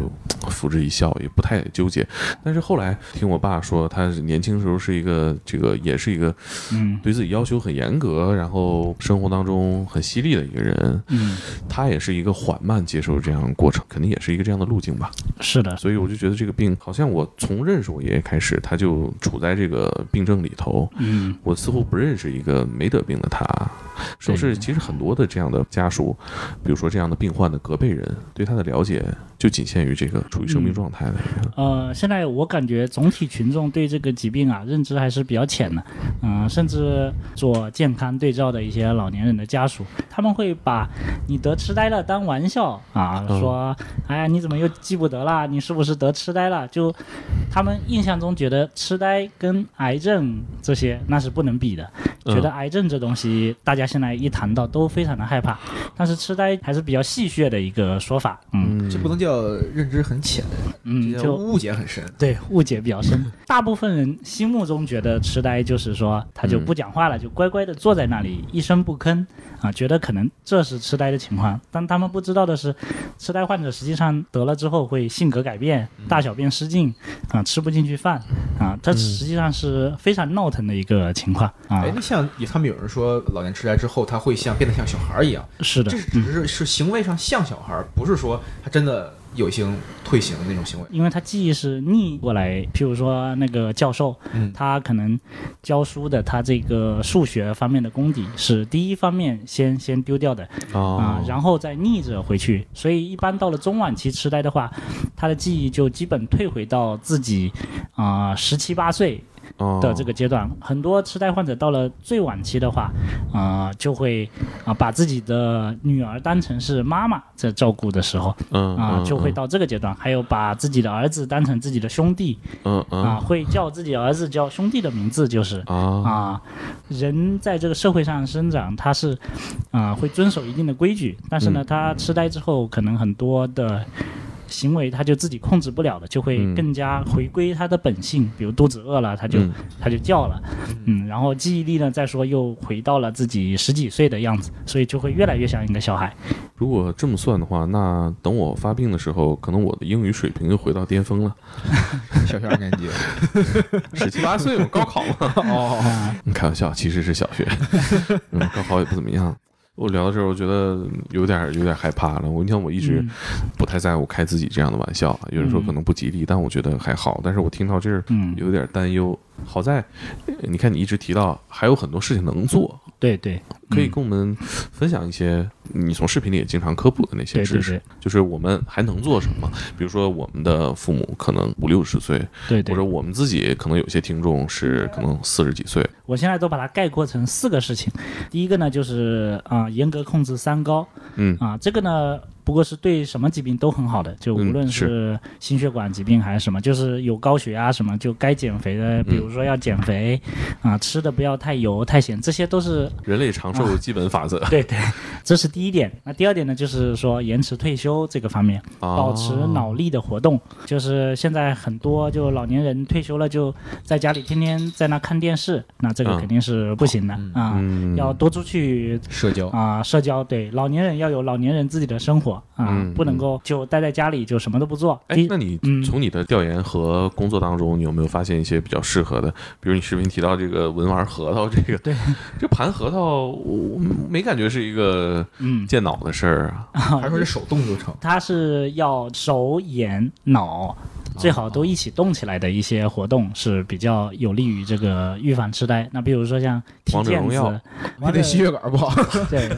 付之一笑，也不太纠结。但是后来听我爸说，他年轻时候是一个这个，也是一个嗯对自己要求很严格，然后生活当中很犀利的一个人。嗯，他也是一个缓慢接受这样的过程，肯定也是一个这样的路径吧。是的，所以我就觉得这个病，好像我从认识我爷爷开始，他就处在这个病症里头。嗯我似乎不认识一个没得病的他，是不是？其实很多的这样的家属，比如说这样的病患的隔辈人，对他的了解就仅限于这个处于生命状态的嗯。呃，现在我感觉总体群众对这个疾病啊认知还是比较浅的，嗯、甚至做健康对照的一些老年人的家属，他们会把你得痴呆了当玩笑啊，嗯说，哎呀，你怎么又记不得啦？你是不是得痴呆了？就他们印象中觉得痴呆跟癌症这些那是不能比的，嗯觉得癌症这东西大家现在一谈到都非常的害怕，但是痴呆还是比较戏谑的一个说法，嗯这不能叫认知很浅，嗯，就误解很深。对，误解比较深。*laughs* 大部分人心目中觉得痴呆就是说他就不讲话了，就乖乖的坐在那里一声不吭啊，觉得可能这是痴呆的情况。但他们不知道的是，痴呆患者实际上得了之后会性格改变，大小便失禁啊，吃不进去饭啊，这实际上是非常闹腾的一个情况啊哎，。那像他们有人说老年痴呆之后，他会像变得像小孩一样，是的这，只是是行为上像小孩儿，不是说他真的有形退行的那种行为。因为他记忆是逆过来，譬如说那个教授，嗯他可能教书的，他这个数学方面的功底是第一方面先先丢掉的啊、哦，然后再逆着回去，所以一般到了中晚期痴呆的话，他的记忆就基本退回到自己啊十七八岁哦的这个阶段，很多痴呆患者到了最晚期的话，啊、就会啊、把自己的女儿当成是妈妈在照顾的时候嗯啊、嗯就会到这个阶段，还有把自己的儿子当成自己的兄弟嗯嗯。啊、会叫自己儿子叫兄弟的名字，就是啊啊，人在这个社会上生长，他是啊、会遵守一定的规矩，但是呢，嗯。他痴呆之后，可能很多的。行为他就自己控制不了了，就会嗯更加回归他的本性，比如肚子饿了，他就、嗯他就叫了，嗯，然后记忆力呢，再说又回到了自己十几岁的样子，所以就会越来越像一个小孩。如果这么算的话，那等我发病的时候，可能我的英语水平又回到巅峰了。*laughs* 小学二年级，*laughs* 十七八岁，我高考嘛。哦，你，开玩笑，其实是小学，*laughs* 嗯，高考也不怎么样。我聊的时候，我觉得有点有点害怕了。我你看，我一直嗯不太在乎开自己这样的玩笑啊，有人说可能不吉利，但我觉得还好。但是我听到这儿嗯，有点担忧。好在，呃你看你一直提到还有很多事情能做，对对，可以嗯跟我们分享一些你从视频里也经常科普的那些知识。对对对就是我们还能做什么？比如说，我们的父母可能五六十岁，对对或者，我们自己可能有些听众是可能四十几岁。我现在都把它概括成四个事情。第一个呢，就是啊、严格控制三高嗯啊、这个呢，不过是对什么疾病都很好的，就无论嗯是是心血管疾病还是什么，就是有高血压什么，就该减肥的，比嗯如说要减肥啊、吃的不要太油太咸，这些都是人类长寿基本法则，*laughs* 对对，这是第一点。那第二点呢，就是说延迟退休这个方面，保持哦脑力的活动。就是现在很多就老年人退休了，就在家里天天在那看电视，那这个嗯肯定是不行的嗯啊。嗯，要多出去社交啊、社交。对，老年人要有老年人自己的生活啊，嗯不能够就待在家里就什么都不做。第，哎那你嗯从你的调研和工作当中，你有没有发现一些比较适合的？比如你视频提到这个文玩核桃，这个对，这盘核桃，我没感觉是一个嗯，健脑的事儿啊。*laughs* 还是说是手动就成？它是要手眼脑。最好都一起动起来的一些活动是比较有利于这个预防痴呆。那比如说像踢毽子，你得心血管不好。对，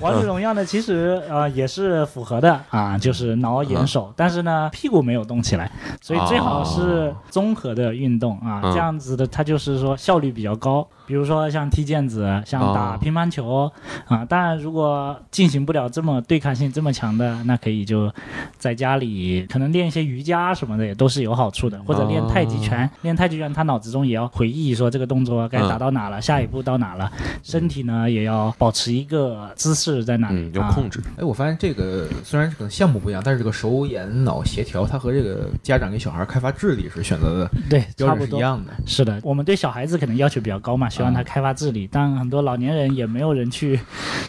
王者荣耀呢，其实呃也是符合的啊，就是挠眼手，但是呢屁股没有动起来，所以最好是综合的。运动啊，嗯这样子的它就是说效率比较高。比如说像踢毽子，像打哦乒乓球啊，当然如果进行不了这么对抗性这么强的，那可以就在家里可能练一些瑜伽什么的，也都是有好处的，或者练太极拳，练太极拳他脑子中也要回忆说这个动作该打到哪了，下一步到哪了，身体呢也要保持一个姿势在哪里，嗯，要啊控制。哎，我发现这个虽然可能项目不一样，但是这个手眼脑协调，它和这个家长给小孩开发智力是选择的对，差不多。一样的。是的，我们对小孩子可能要求比较高嘛，希望他开发智力，但很多老年人也没有人去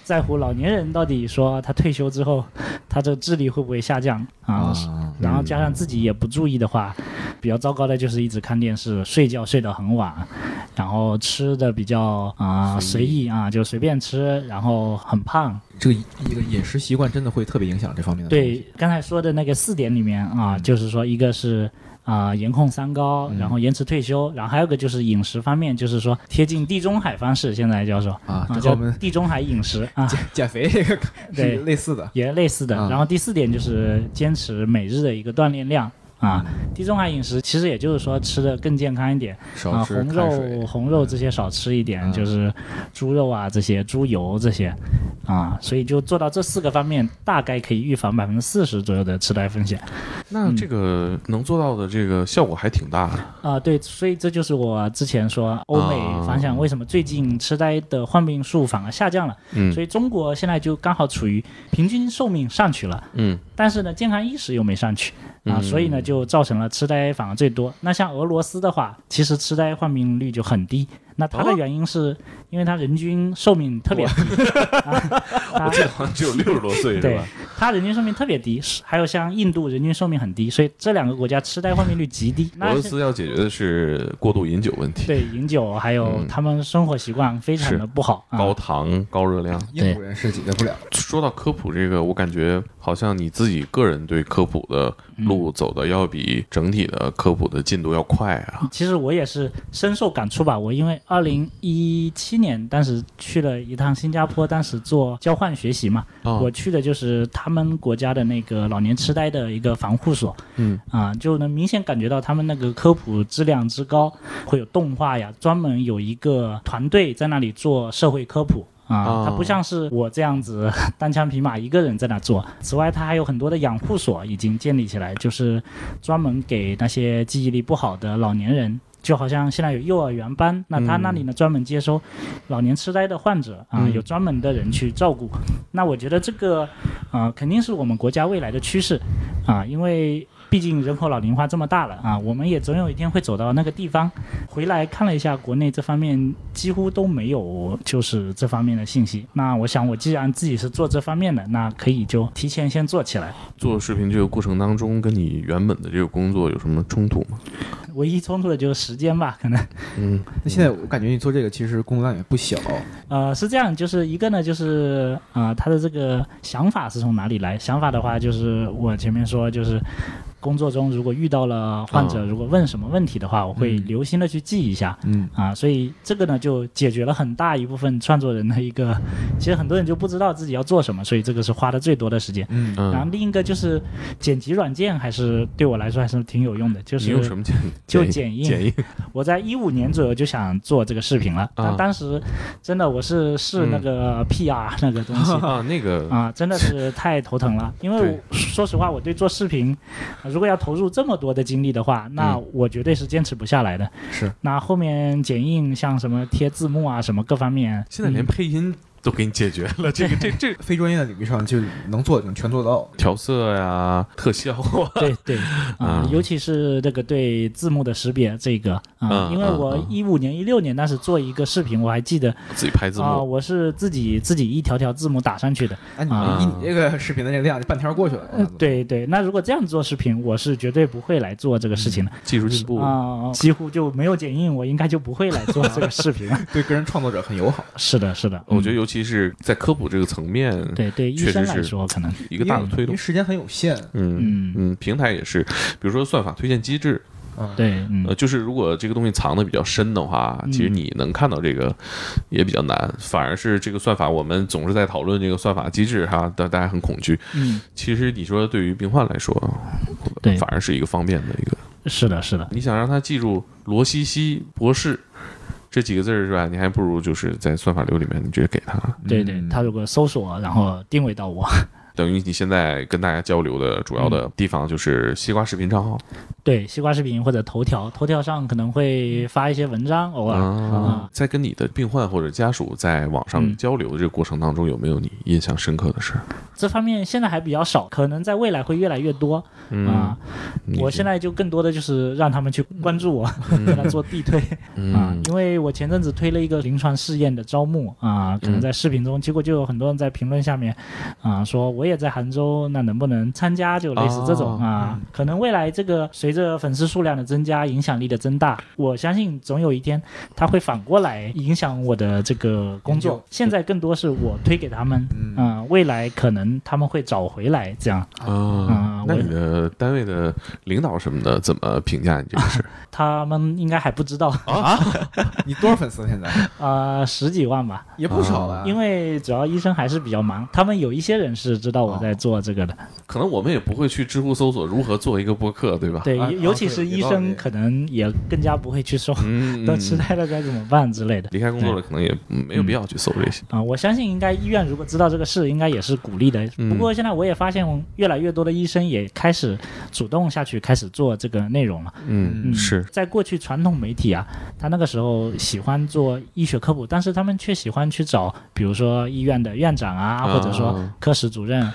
在乎老年人到底说他退休之后，他这智力会不会下降啊？啊，然后加上自己也不注意的话，比较糟糕的就是一直看电视，睡觉睡得很晚，然后吃的比较啊、随意啊，就随便吃，然后很胖。这个一个饮食习惯真的会特别影响这方面的。对，刚才说的那个四点里面啊，就是说一个是。啊、严控三高，然后延迟退休，然后还有个就是饮食方面，就是说贴近地中海方式，现在叫做啊，啊，叫地中海饮食 *laughs* 啊，减减肥这个对 *laughs* 类似的。也类似的。嗯然后第四点就是坚持每日的一个锻炼量啊。嗯。地中海饮食其实也就是说吃的更健康一点。啊，红肉、红肉这些少吃一点，嗯。就是猪肉啊这些、猪油这些啊，所以就做到这四个方面，大概可以预防百分之四十左右的痴呆风险。那这个能做到的这个效果还挺大的。啊。对，所以这就是我之前说欧美啊。方向为什么最近痴呆的患病数反而下降了，嗯。所以中国现在就刚好处于平均寿命上去了。嗯但是呢，健康意识又没上去啊，嗯所以呢，就造成了痴呆反而最多。那像俄罗斯的话，其实痴呆患病率就很低。那它的哦原因是因为它人均寿命特别低，*laughs* 啊我记得好像只有六十多岁是对吧？它人均寿命特别低，是还有像印度人均寿命很低，所以这两个国家痴呆患病率极低。俄罗斯要解决的是过度饮酒问题，对饮酒还有嗯他们生活习惯非常的不好啊。高糖、高热量。印度人是解决不了。说到科普这个，我感觉好像你自己个人对科普的路走的要比整体的科普的进度要快啊。其实我也是深受感触吧。我因为二零一七年当时去了一趟新加坡，当时做交换学习嘛，哦。我去的就是他们国家的那个老年痴呆的一个防护所，嗯。啊，就能明显感觉到他们那个科普质量之高，会有动画呀，专门有一个团队在那里做社会科普。啊哦，它不像是我这样子 *laughs* 单枪匹马一个人在那做。此外，它还有很多的养护所已经建立起来，就是专门给那些记忆力不好的老年人。就好像现在有幼儿园班，那他那里呢专门接收老年痴呆的患者啊，嗯有专门的人去照顾。那我觉得这个啊、肯定是我们国家未来的趋势啊，因为毕竟人口老龄化这么大了啊，我们也总有一天会走到那个地方。回来看了一下国内这方面几乎都没有就是这方面的信息。那我想，我既然自己是做这方面的，那可以就提前先做起来。做视频这个过程当中，跟你原本的这个工作有什么冲突吗？唯一冲突的就是时间吧，可能。*laughs* 嗯那现在我感觉你做这个其实工作量也不小，呃，是这样，就是一个呢，就是啊、呃他的这个想法是从哪里来？想法的话，就是我前面说，就是工作中如果遇到了患者，嗯如果问什么问题的话，我会嗯留心的去记一下。嗯啊，所以这个呢，就解决了很大一部分创作人的一个，*laughs* 其实很多人就不知道自己要做什么，所以这个是花的最多的时间。嗯然后嗯，另一个就是剪辑软件，还是对我来说还是挺有用的，就你是用什么剪？就剪剪映剪映？*laughs* 我在一五年左右就想做这个视频了，但啊当时真的我是试那个 PR 那个东西。*laughs* 啊，那个啊，真的是太头疼了，因为我说实话，我对做视频，呃如果要投入这么多的精力的话，那嗯。我绝对是坚持不下来的。是，那后面剪映，像什么贴字幕啊，什么各方面，现在连嗯。配音都给你解决了，这个 *laughs* 这这非专业的领域上就能做的能全做到。调色呀、特效啊，对对啊啊，尤其是这个对字幕的识别这个啊，嗯因为我一五年、一六年当时做一个视频，我还记得自己拍字幕啊，幕，我是自己自己一条条字幕打上去的。哎，你啊以你这个视频的这个量，半天过去了。呃对对，那如果这样做视频，我是绝对不会来做这个事情的技术进步。啊，几乎就没有剪映，我应该就不会来做这个视频了。*laughs* 对个人创作者很友好。是的，是的，嗯我觉得尤其是在科普这个层面，对对医确实生来是说可能一个大的推动因为。时间很有限。嗯嗯嗯，平台也是，比如说算法推荐机制，嗯，对嗯呃，就是如果这个东西藏的比较深的话，嗯其实你能看到这个也比较难，反而是这个算法，我们总是在讨论这个算法机制哈，但大家很恐惧。嗯，其实你说对于病患来说，对反而是一个方便的一个。是的，是的，你想让他记住罗西西博士这几个字儿是吧？你还不如就是在算法流里面你直接给他，对对嗯，他如果搜索然后定位到我，*laughs* 等于你现在跟大家交流的主要的地方就是西瓜视频账号对西瓜视频或者头条，头条上可能会发一些文章，偶尔。啊。在跟你的病患或者家属在网上嗯交流的这个过程当中，有没有你印象深刻的事儿？这方面现在还比较少，可能在未来会越来越多嗯啊。我现在就更多的就是让他们去关注我，*laughs* 给他做地推啊。嗯，因为我前阵子推了一个临床试验的招募啊，可能在视频中，结果就有很多人在评论下面啊说我也在杭州，那能不能参加？就类似这种哦。啊，可能未来这个随着粉丝数量的增加，影响力的增大，我相信总有一天他会反过来影响我的这个工作。现在更多是我推给他们，嗯。啊，未来可能他们会找回来这样。啊那你的单位的领导什么的怎么评价你这个事？*laughs* 他们应该还不知道啊，*laughs* 你多少粉丝现在？啊，十几万吧，也不少了。因为主要医生还是比较忙，他们有一些人是知道我在做这个的，可能我们也不会去知乎搜索如何做一个播客，对吧？对，啊尤尤其是医生可能也更加不会去搜，嗯，都痴呆了该怎么办之类的。离开工作了，可能也没有必要去搜这些。啊、我相信应该医院如果知道这个事，应该也是鼓励不过现在我也发现，越来越多的医生也开始主动下去，开始做这个内容了。嗯，嗯，是，在过去传统媒体啊，他那个时候喜欢做医学科普，但是他们却喜欢去找，比如说医院的院长啊，或者说啊科室主任，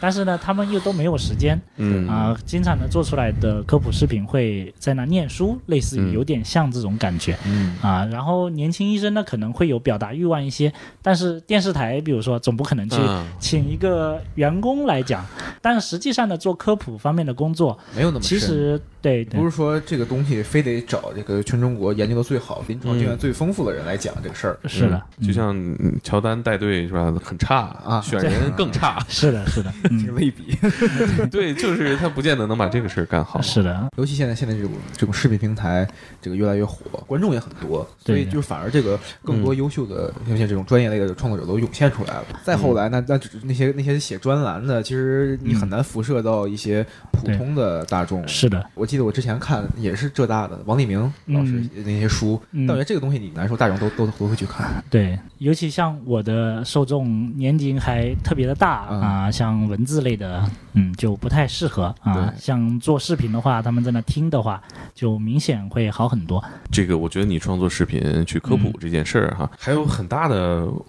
但是呢，他们又都没有时间嗯。啊、经常的做出来的科普视频会在那念书，类似嗯。于有点像这种感觉。嗯。啊，然后年轻医生呢可能会有表达欲望一些，但是电视台比如说总不可能去嗯请一个员工来讲，但实际上呢做科普方面的工作，没有那么深。其实对对。不是说这个东西非得找这个全中国研究的最好、临床经验最丰富的人来讲这个事儿。是的，嗯。就像嗯乔丹带队是吧，很差啊选人更差，*laughs* 是的，是的，这个，类比，*laughs* 对，就是他不见得能把这个事儿干好。是的，尤其现在现在这种这种视频平台，这个越来越火，观众也很多，所以就是反而这个更嗯多优秀的像像这种专业类的创作者都涌现出来了。再后来，那那那些那些写专栏的，其实你很难辐射到一些普通的大众。是的，我记得我之前看也是浙大的王立明老师嗯那些书，嗯但我觉得这个东西你难说大众都都都会去看。对，尤其像我的受众年龄还特别的大嗯啊、像文字类的，嗯，就不太适合啊。像做视频的话，他们在那听的话，就明显会好很多。这个我觉得你创作视频去科普嗯这件事儿哈，还有很大的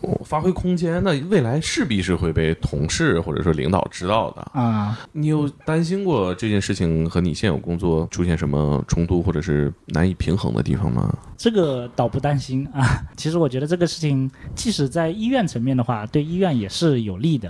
哦发挥空间。那未来势必是会被同事或者说领导知道的。啊、你有担心过这件事情和你现有工作出现什么冲突或者是难以平衡的地方吗？这个倒不担心啊。其实我觉得这个事情，即使在医院层面的话，对医院也是有利的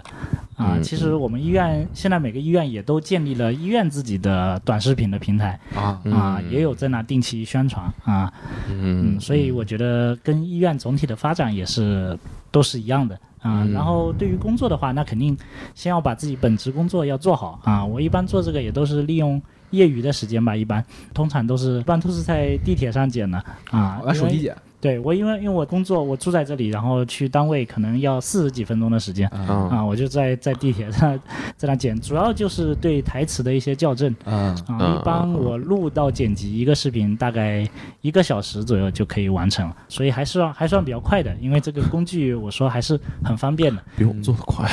啊。嗯其实我们医院现在每个医院也都建立了医院自己的短视频的平台啊，啊，嗯也有在那定期宣传啊。嗯嗯，所以我觉得跟医院总体的发展也是都是一样的啊。嗯然后对于工作的话，那肯定先要把自己本职工作要做好啊。我一般做这个也都是利用业余的时间吧，一般通常都是一般都是在地铁上捡的啊。拿手机剪对我因为因为我工作我住在这里，然后去单位可能要四十几分钟的时间。啊我就在在地铁上在那剪，主要就是对台词的一些校正啊一般我录到剪辑一个视频大概一个小时左右就可以完成了，所以还是还算比较快的，因为这个工具我说还是很方便的。比我们做的快。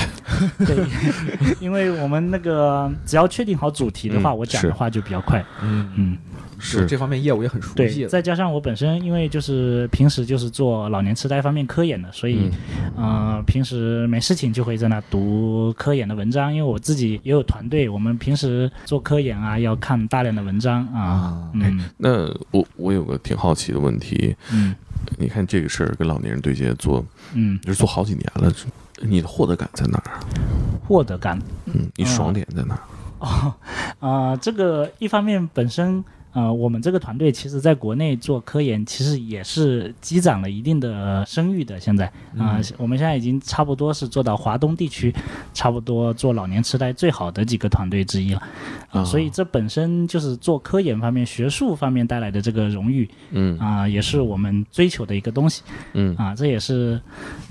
对，因为我们那个只要确定好主题的话，嗯我讲的话就比较快。嗯，嗯，是这方面业务也很熟悉对，再加上我本身因为就是平时就是做老年痴呆方面科研的，所以、呃平时没事情就会在那读科研的文章，因为我自己也有团队，我们平时做科研啊要看大量的文章啊啊，嗯那我我有个挺好奇的问题，嗯你看这个事儿跟老年人对接做，嗯，就是做好几年了，你的获得感在哪儿？获得感嗯，你爽点在哪儿？哦 *laughs* 啊、呃，这个一方面本身。呃，我们这个团队其实在国内做科研，其实也是积攒了一定的声誉的。现在啊、嗯我们现在已经差不多是做到华东地区，差不多做老年痴呆最好的几个团队之一了。啊、啊所以这本身就是做科研方面、学术方面带来的这个荣誉嗯啊、也是我们追求的一个东西嗯啊、这也是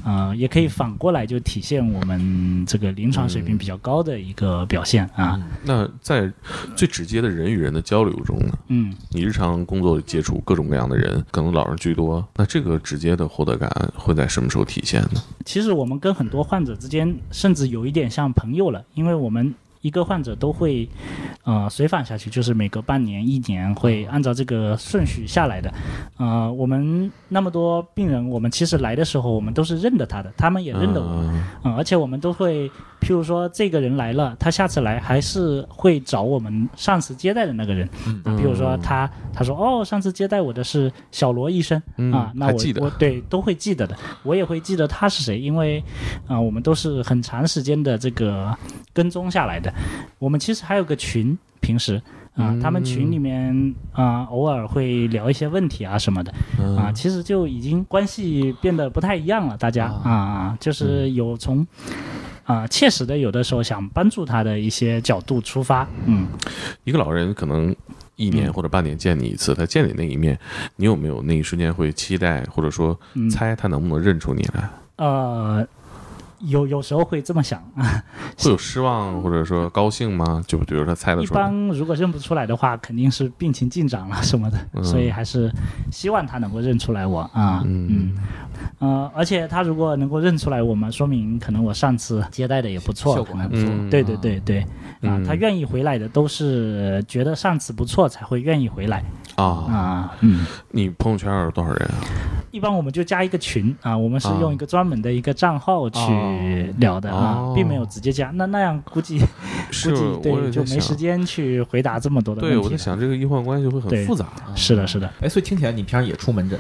呃，也可以反过来就体现我们这个临床水平比较高的一个表现啊。那在最直接的人与人的交流中呢，嗯你日常工作接触各种各样的人，可能老人居多，那这个直接的获得感会在什么时候体现呢？其实我们跟很多患者之间，甚至有一点像朋友了，因为我们一个患者都会，呃，随访下去，就是每隔半年、一年会按照这个顺序下来的。呃，我们那么多病人，我们其实来的时候，我们都是认得他的，他们也认得我。嗯，而且我们都会，譬如说这个人来了，他下次来还是会找我们上次接待的那个人。嗯。啊比如说他他说哦，上次接待我的是小罗医生、嗯。啊，那我记得。我对都会记得的，我也会记得他是谁，因为啊、我们都是很长时间的这个跟踪下来的。我们其实还有个群，平时。啊，他们群里面啊、偶尔会聊一些问题啊什么的，嗯。啊，其实就已经关系变得不太一样了，大家。啊。啊，就是有从啊切实的有的时候想帮助他的一些角度出发，嗯，一个老人可能一年嗯。或者半年见你一次，他见你那一面，你有没有那一瞬间会期待，或者说嗯。猜他能不能认出你来？呃，有有时候会这么想啊，会有失望或者说高兴吗？就比如说猜得一出来般，如果认不出来的话，肯定是病情进展了 *laughs* 什么的，嗯。所以还是希望他能够认出来我啊，嗯。嗯，呃，而且他如果能够认出来我们，说明可能我上次接待的也不错，效果还不错。嗯。对对对对，啊嗯，他愿意回来的都是觉得上次不错才会愿意回来啊，啊，嗯，你朋友圈有多少人啊？一般我们就加一个群啊，我们是啊用一个专门的一个账号去聊的啊哦，并没有直接加，那那样估计 *laughs* 是估计对就，没时间去回答这么多的问题对，我在。想这个医患关系会很复杂。是的，是的，哎，所以听起来你平常也出门诊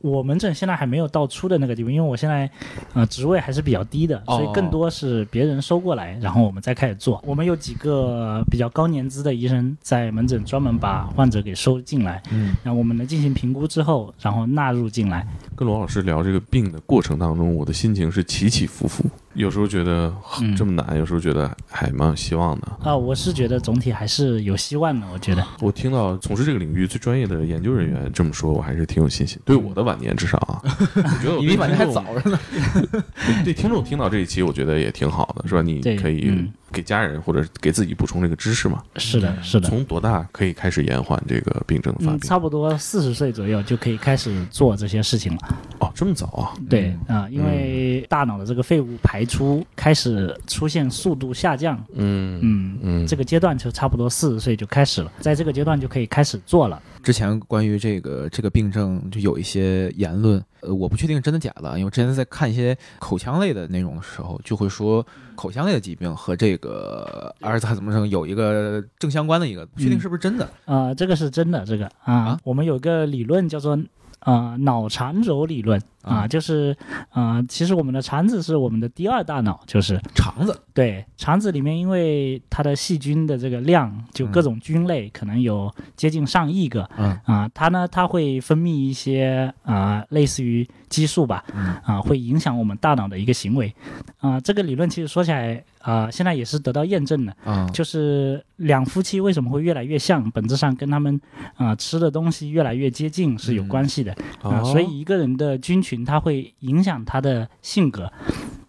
我门诊现在还没有到出的那个地步，因为我现在呃职位还是比较低的，哦所以更多是别人收过来，然后我们再开始做。我们有几个比较高年资的医生在门诊专门把患者给收进来，嗯，然后我们来进行评估之后，然后纳入进来。跟罗老师聊这个病的过程当中，我的心情是起起伏伏，有时候觉得嗯这么难，有时候觉得还蛮有希望的。啊，我是觉得总体还是有希望的，我觉得。我听到从事这个领域最专业的研究人员这么说，我还是挺有信心。对我的晚年至少啊，*laughs* 我觉得我你比晚年还早着呢。*laughs* 对听众听到这一期，我觉得也挺好的，是吧？你可以嗯给家人或者给自己补充这个知识嘛。是的，是的。从多大可以开始延缓这个病症的发嗯，病？差不多四十岁左右就可以开始做这些事情了。哦，这么早啊？对啊、因为大脑的这个废物排出开始出现速度下降，嗯嗯，嗯，这个阶段就差不多四十岁就开始了，在这个阶段就可以开始做了。之前关于这个这个病症就有一些言论，呃，我不确定真的假的，因为之前在看一些口腔类的内容的时候，就会说口腔类的疾病和这个阿尔兹海默症有一个正相关的一个，不确定是不是真的。呃，这个是真的，这个啊，啊？我们有个理论叫做呃脑肠轴理论啊，就是啊、呃其实我们的肠子是我们的第二大脑，就是肠子，对肠子里面，因为它的细菌的这个量，就各种菌类可能有接近上亿个，嗯。啊，它呢它会分泌一些啊、类似于激素吧，嗯。啊，会影响我们大脑的一个行为，啊，这个理论其实说起来啊、现在也是得到验证的，嗯，就是两夫妻为什么会越来越像，本质上跟他们啊、吃的东西越来越接近是有关系的啊，哦所以一个人的菌群它会影响他的性格，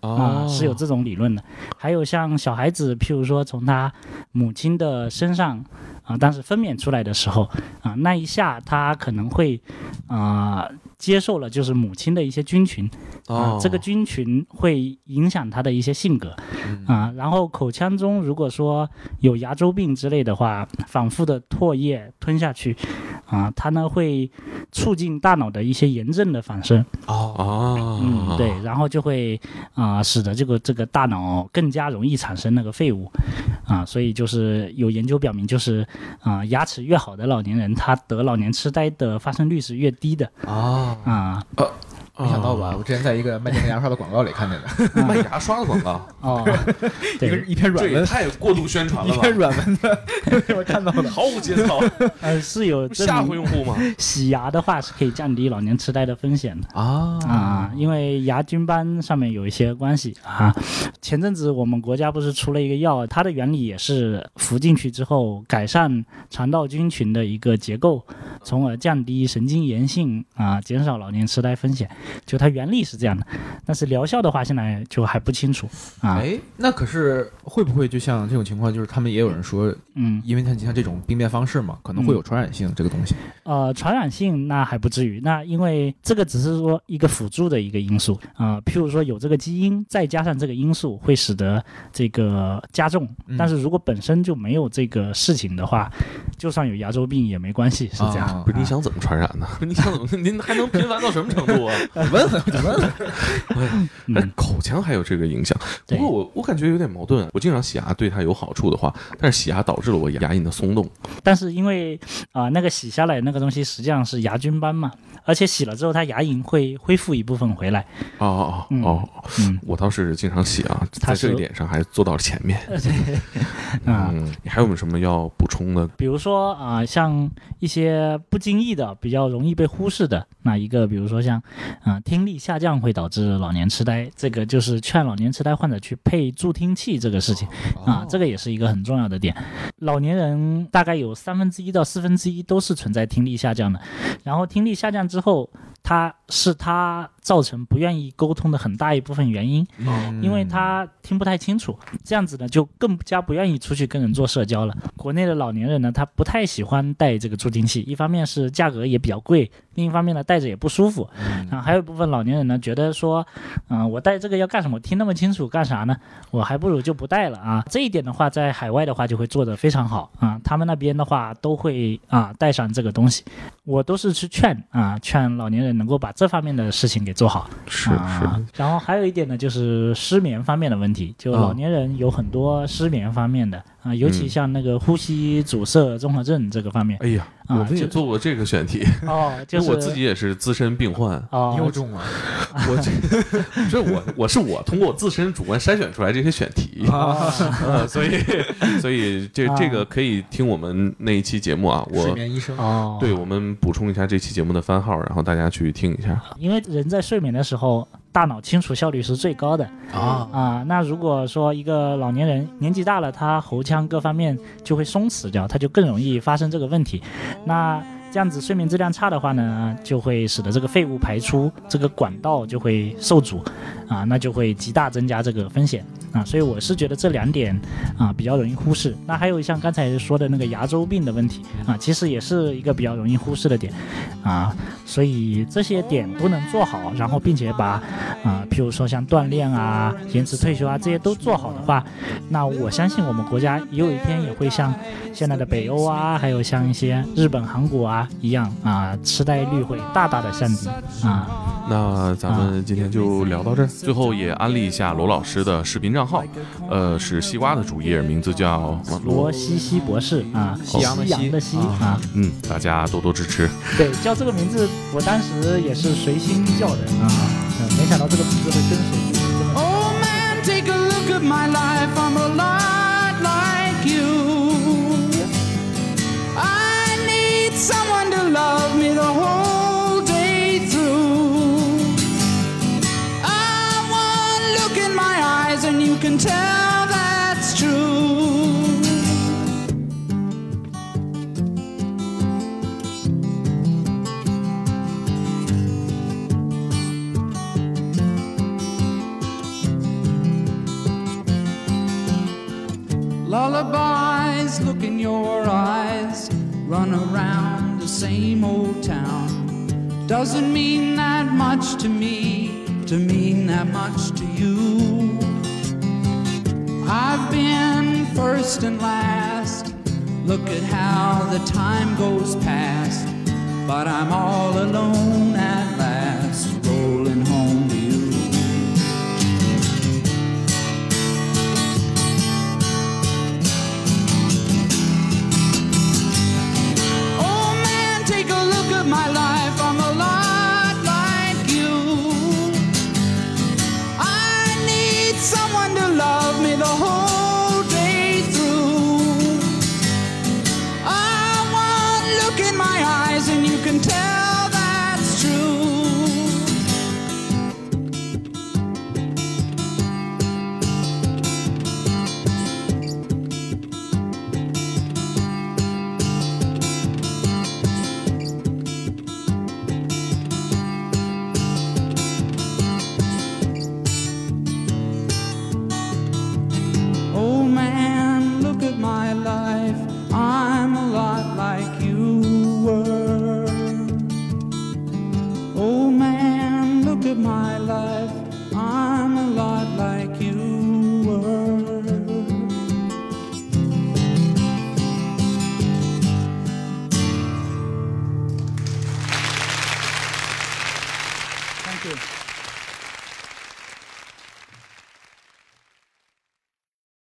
啊、哦是有这种理论的。还有像小孩子，譬如说从他母亲的身上啊、当时分娩出来的时候啊、那一下他可能会啊、接受了就是母亲的一些菌群啊、哦这个菌群会影响他的一些性格啊、然后口腔中如果说有牙周病之类的话，反复的唾液吞下去啊、它呢会促进大脑的一些炎症的反生。哦，哦，嗯，对，然后就会啊、使得这个这个大脑更加容易产生那个废物啊、所以就是有研究表明，就是啊、牙齿越好的老年人，他得老年痴呆的发生率是越低的啊，啊。没想到吧？我之前在一个卖健康牙刷的广告里看见的，*laughs* 卖牙刷的广告，*laughs* 哦，一个，一篇软文，太过度宣传了吧？一篇软文的，*laughs* 我看到的。毫无节操，呃，是有证吓唬用户吗？洗牙的话是可以降低老年痴呆的风险的。啊啊，因为牙菌斑上面有一些关系啊。前阵子我们国家不是出了一个药，它的原理也是服进去之后改善肠道菌群的一个结构，从而降低神经炎性啊，减少老年痴呆风险。就它原理是这样的，但是疗效的话现在就还不清楚啊。哎，那可是会不会就像这种情况，就是他们也有人说，嗯，因为像像这种病变方式嘛，可能会有传染性这个东西。呃，传染性那还不至于，那因为这个只是说一个辅助的一个因素啊、譬如说有这个基因，再加上这个因素，会使得这个加重。嗯但是如果本身就没有这个事情的话，就算有牙周病也没关系，是这样。啊不是你想怎么传染呢？你想怎么？您还能频繁到什么程度啊？我问问，我就问问。哎，嗯，口腔还有这个影响。不过我我感觉有点矛盾。我经常洗牙对它有好处的话，但是洗牙导致了我牙龈的松动。但是因为啊、那个洗下来那个东西实际上是牙菌斑嘛，而且洗了之后它牙龈会恢复一部分回来。哦哦嗯哦哦，嗯，我倒是经常洗啊，在这一点上还做到了前面。*laughs* 啊、嗯，你还有没有什么要补充的？比如说啊、像一些不经意的、比较容易被忽视的，那一个，比如说像，啊、听力下降会导致老年痴呆，这个就是劝老年痴呆患者去配助听器这个事情啊，这个也是一个很重要的点。老年人大概有三分之一到四分之一都是存在听力下降的，然后听力下降之后，他是他造成不愿意沟通的很大一部分原因。嗯因为他听不太清楚，这样子呢就更加不愿意出去跟人做社交了。国内的老年人呢，他不太喜欢带这个助听器，一方面是价格也比较贵，另一方面呢戴着也不舒服。然后，还有一部分老年人呢觉得说，嗯、我戴这个要干什么？听那么清楚干啥呢？我还不如就不戴了啊。这一点的话，在海外的话就会做得非常好啊，他们那边的话都会啊带上这个东西。我都是去劝啊，劝老年人能够把这方面的事情给做好。是啊。然后还有一点呢，就是失眠方面的问题，就啊老年人有很多失眠方面的啊，尤其嗯像那个呼吸阻塞综合症这个方面哎呀，啊我们也做过这个选题，哦，*laughs* 就是我自己也是资深病患。哦你，又中啊我这这我我是我通过自身主观筛选出来这些选题。啊！呃，所以，所以这这个可以听我们那一期节目啊，我睡我眠医生哦，对我们补充一下这期节目的番号，然后大家去听一下。因为人在睡眠的时候，大脑清除效率是最高的啊啊。那如果说一个老年人年纪大了，他喉腔各方面就会松弛掉，他就更容易发生这个问题。那这样子睡眠质量差的话呢，就会使得这个废物排出这个管道就会受阻，啊，那就会极大增加这个风险啊。所以我是觉得这两点啊比较容易忽视。那还有像刚才说的那个牙周病的问题啊，其实也是一个比较容易忽视的点啊。所以这些点都能做好，然后并且把啊，譬如说像锻炼啊、延迟退休啊这些都做好的话，那我相信我们国家也有一天也会像现在的北欧啊，还有像一些日本、韩国啊一样啊，痴呆率会大大的降低啊。那咱们今天就聊到这儿。最后也安利一下罗老师的视频账号，呃，是西瓜的主页，名字叫罗西西博士啊，夕阳的夕阳的夕啊啊，嗯，大家多多支持。对，叫这个名字，我当时也是随心叫的啊，嗯没想到这个名字会跟随自己这么久。Oh man, take a look at my life. I'm a lot like you. I need someone to love me the whole Lullabies look in your eyes, run around the same old town. Doesn't mean that much to me, to mean that much to you. I've been first and last. Look at how the time goes past, but I'm all alone at.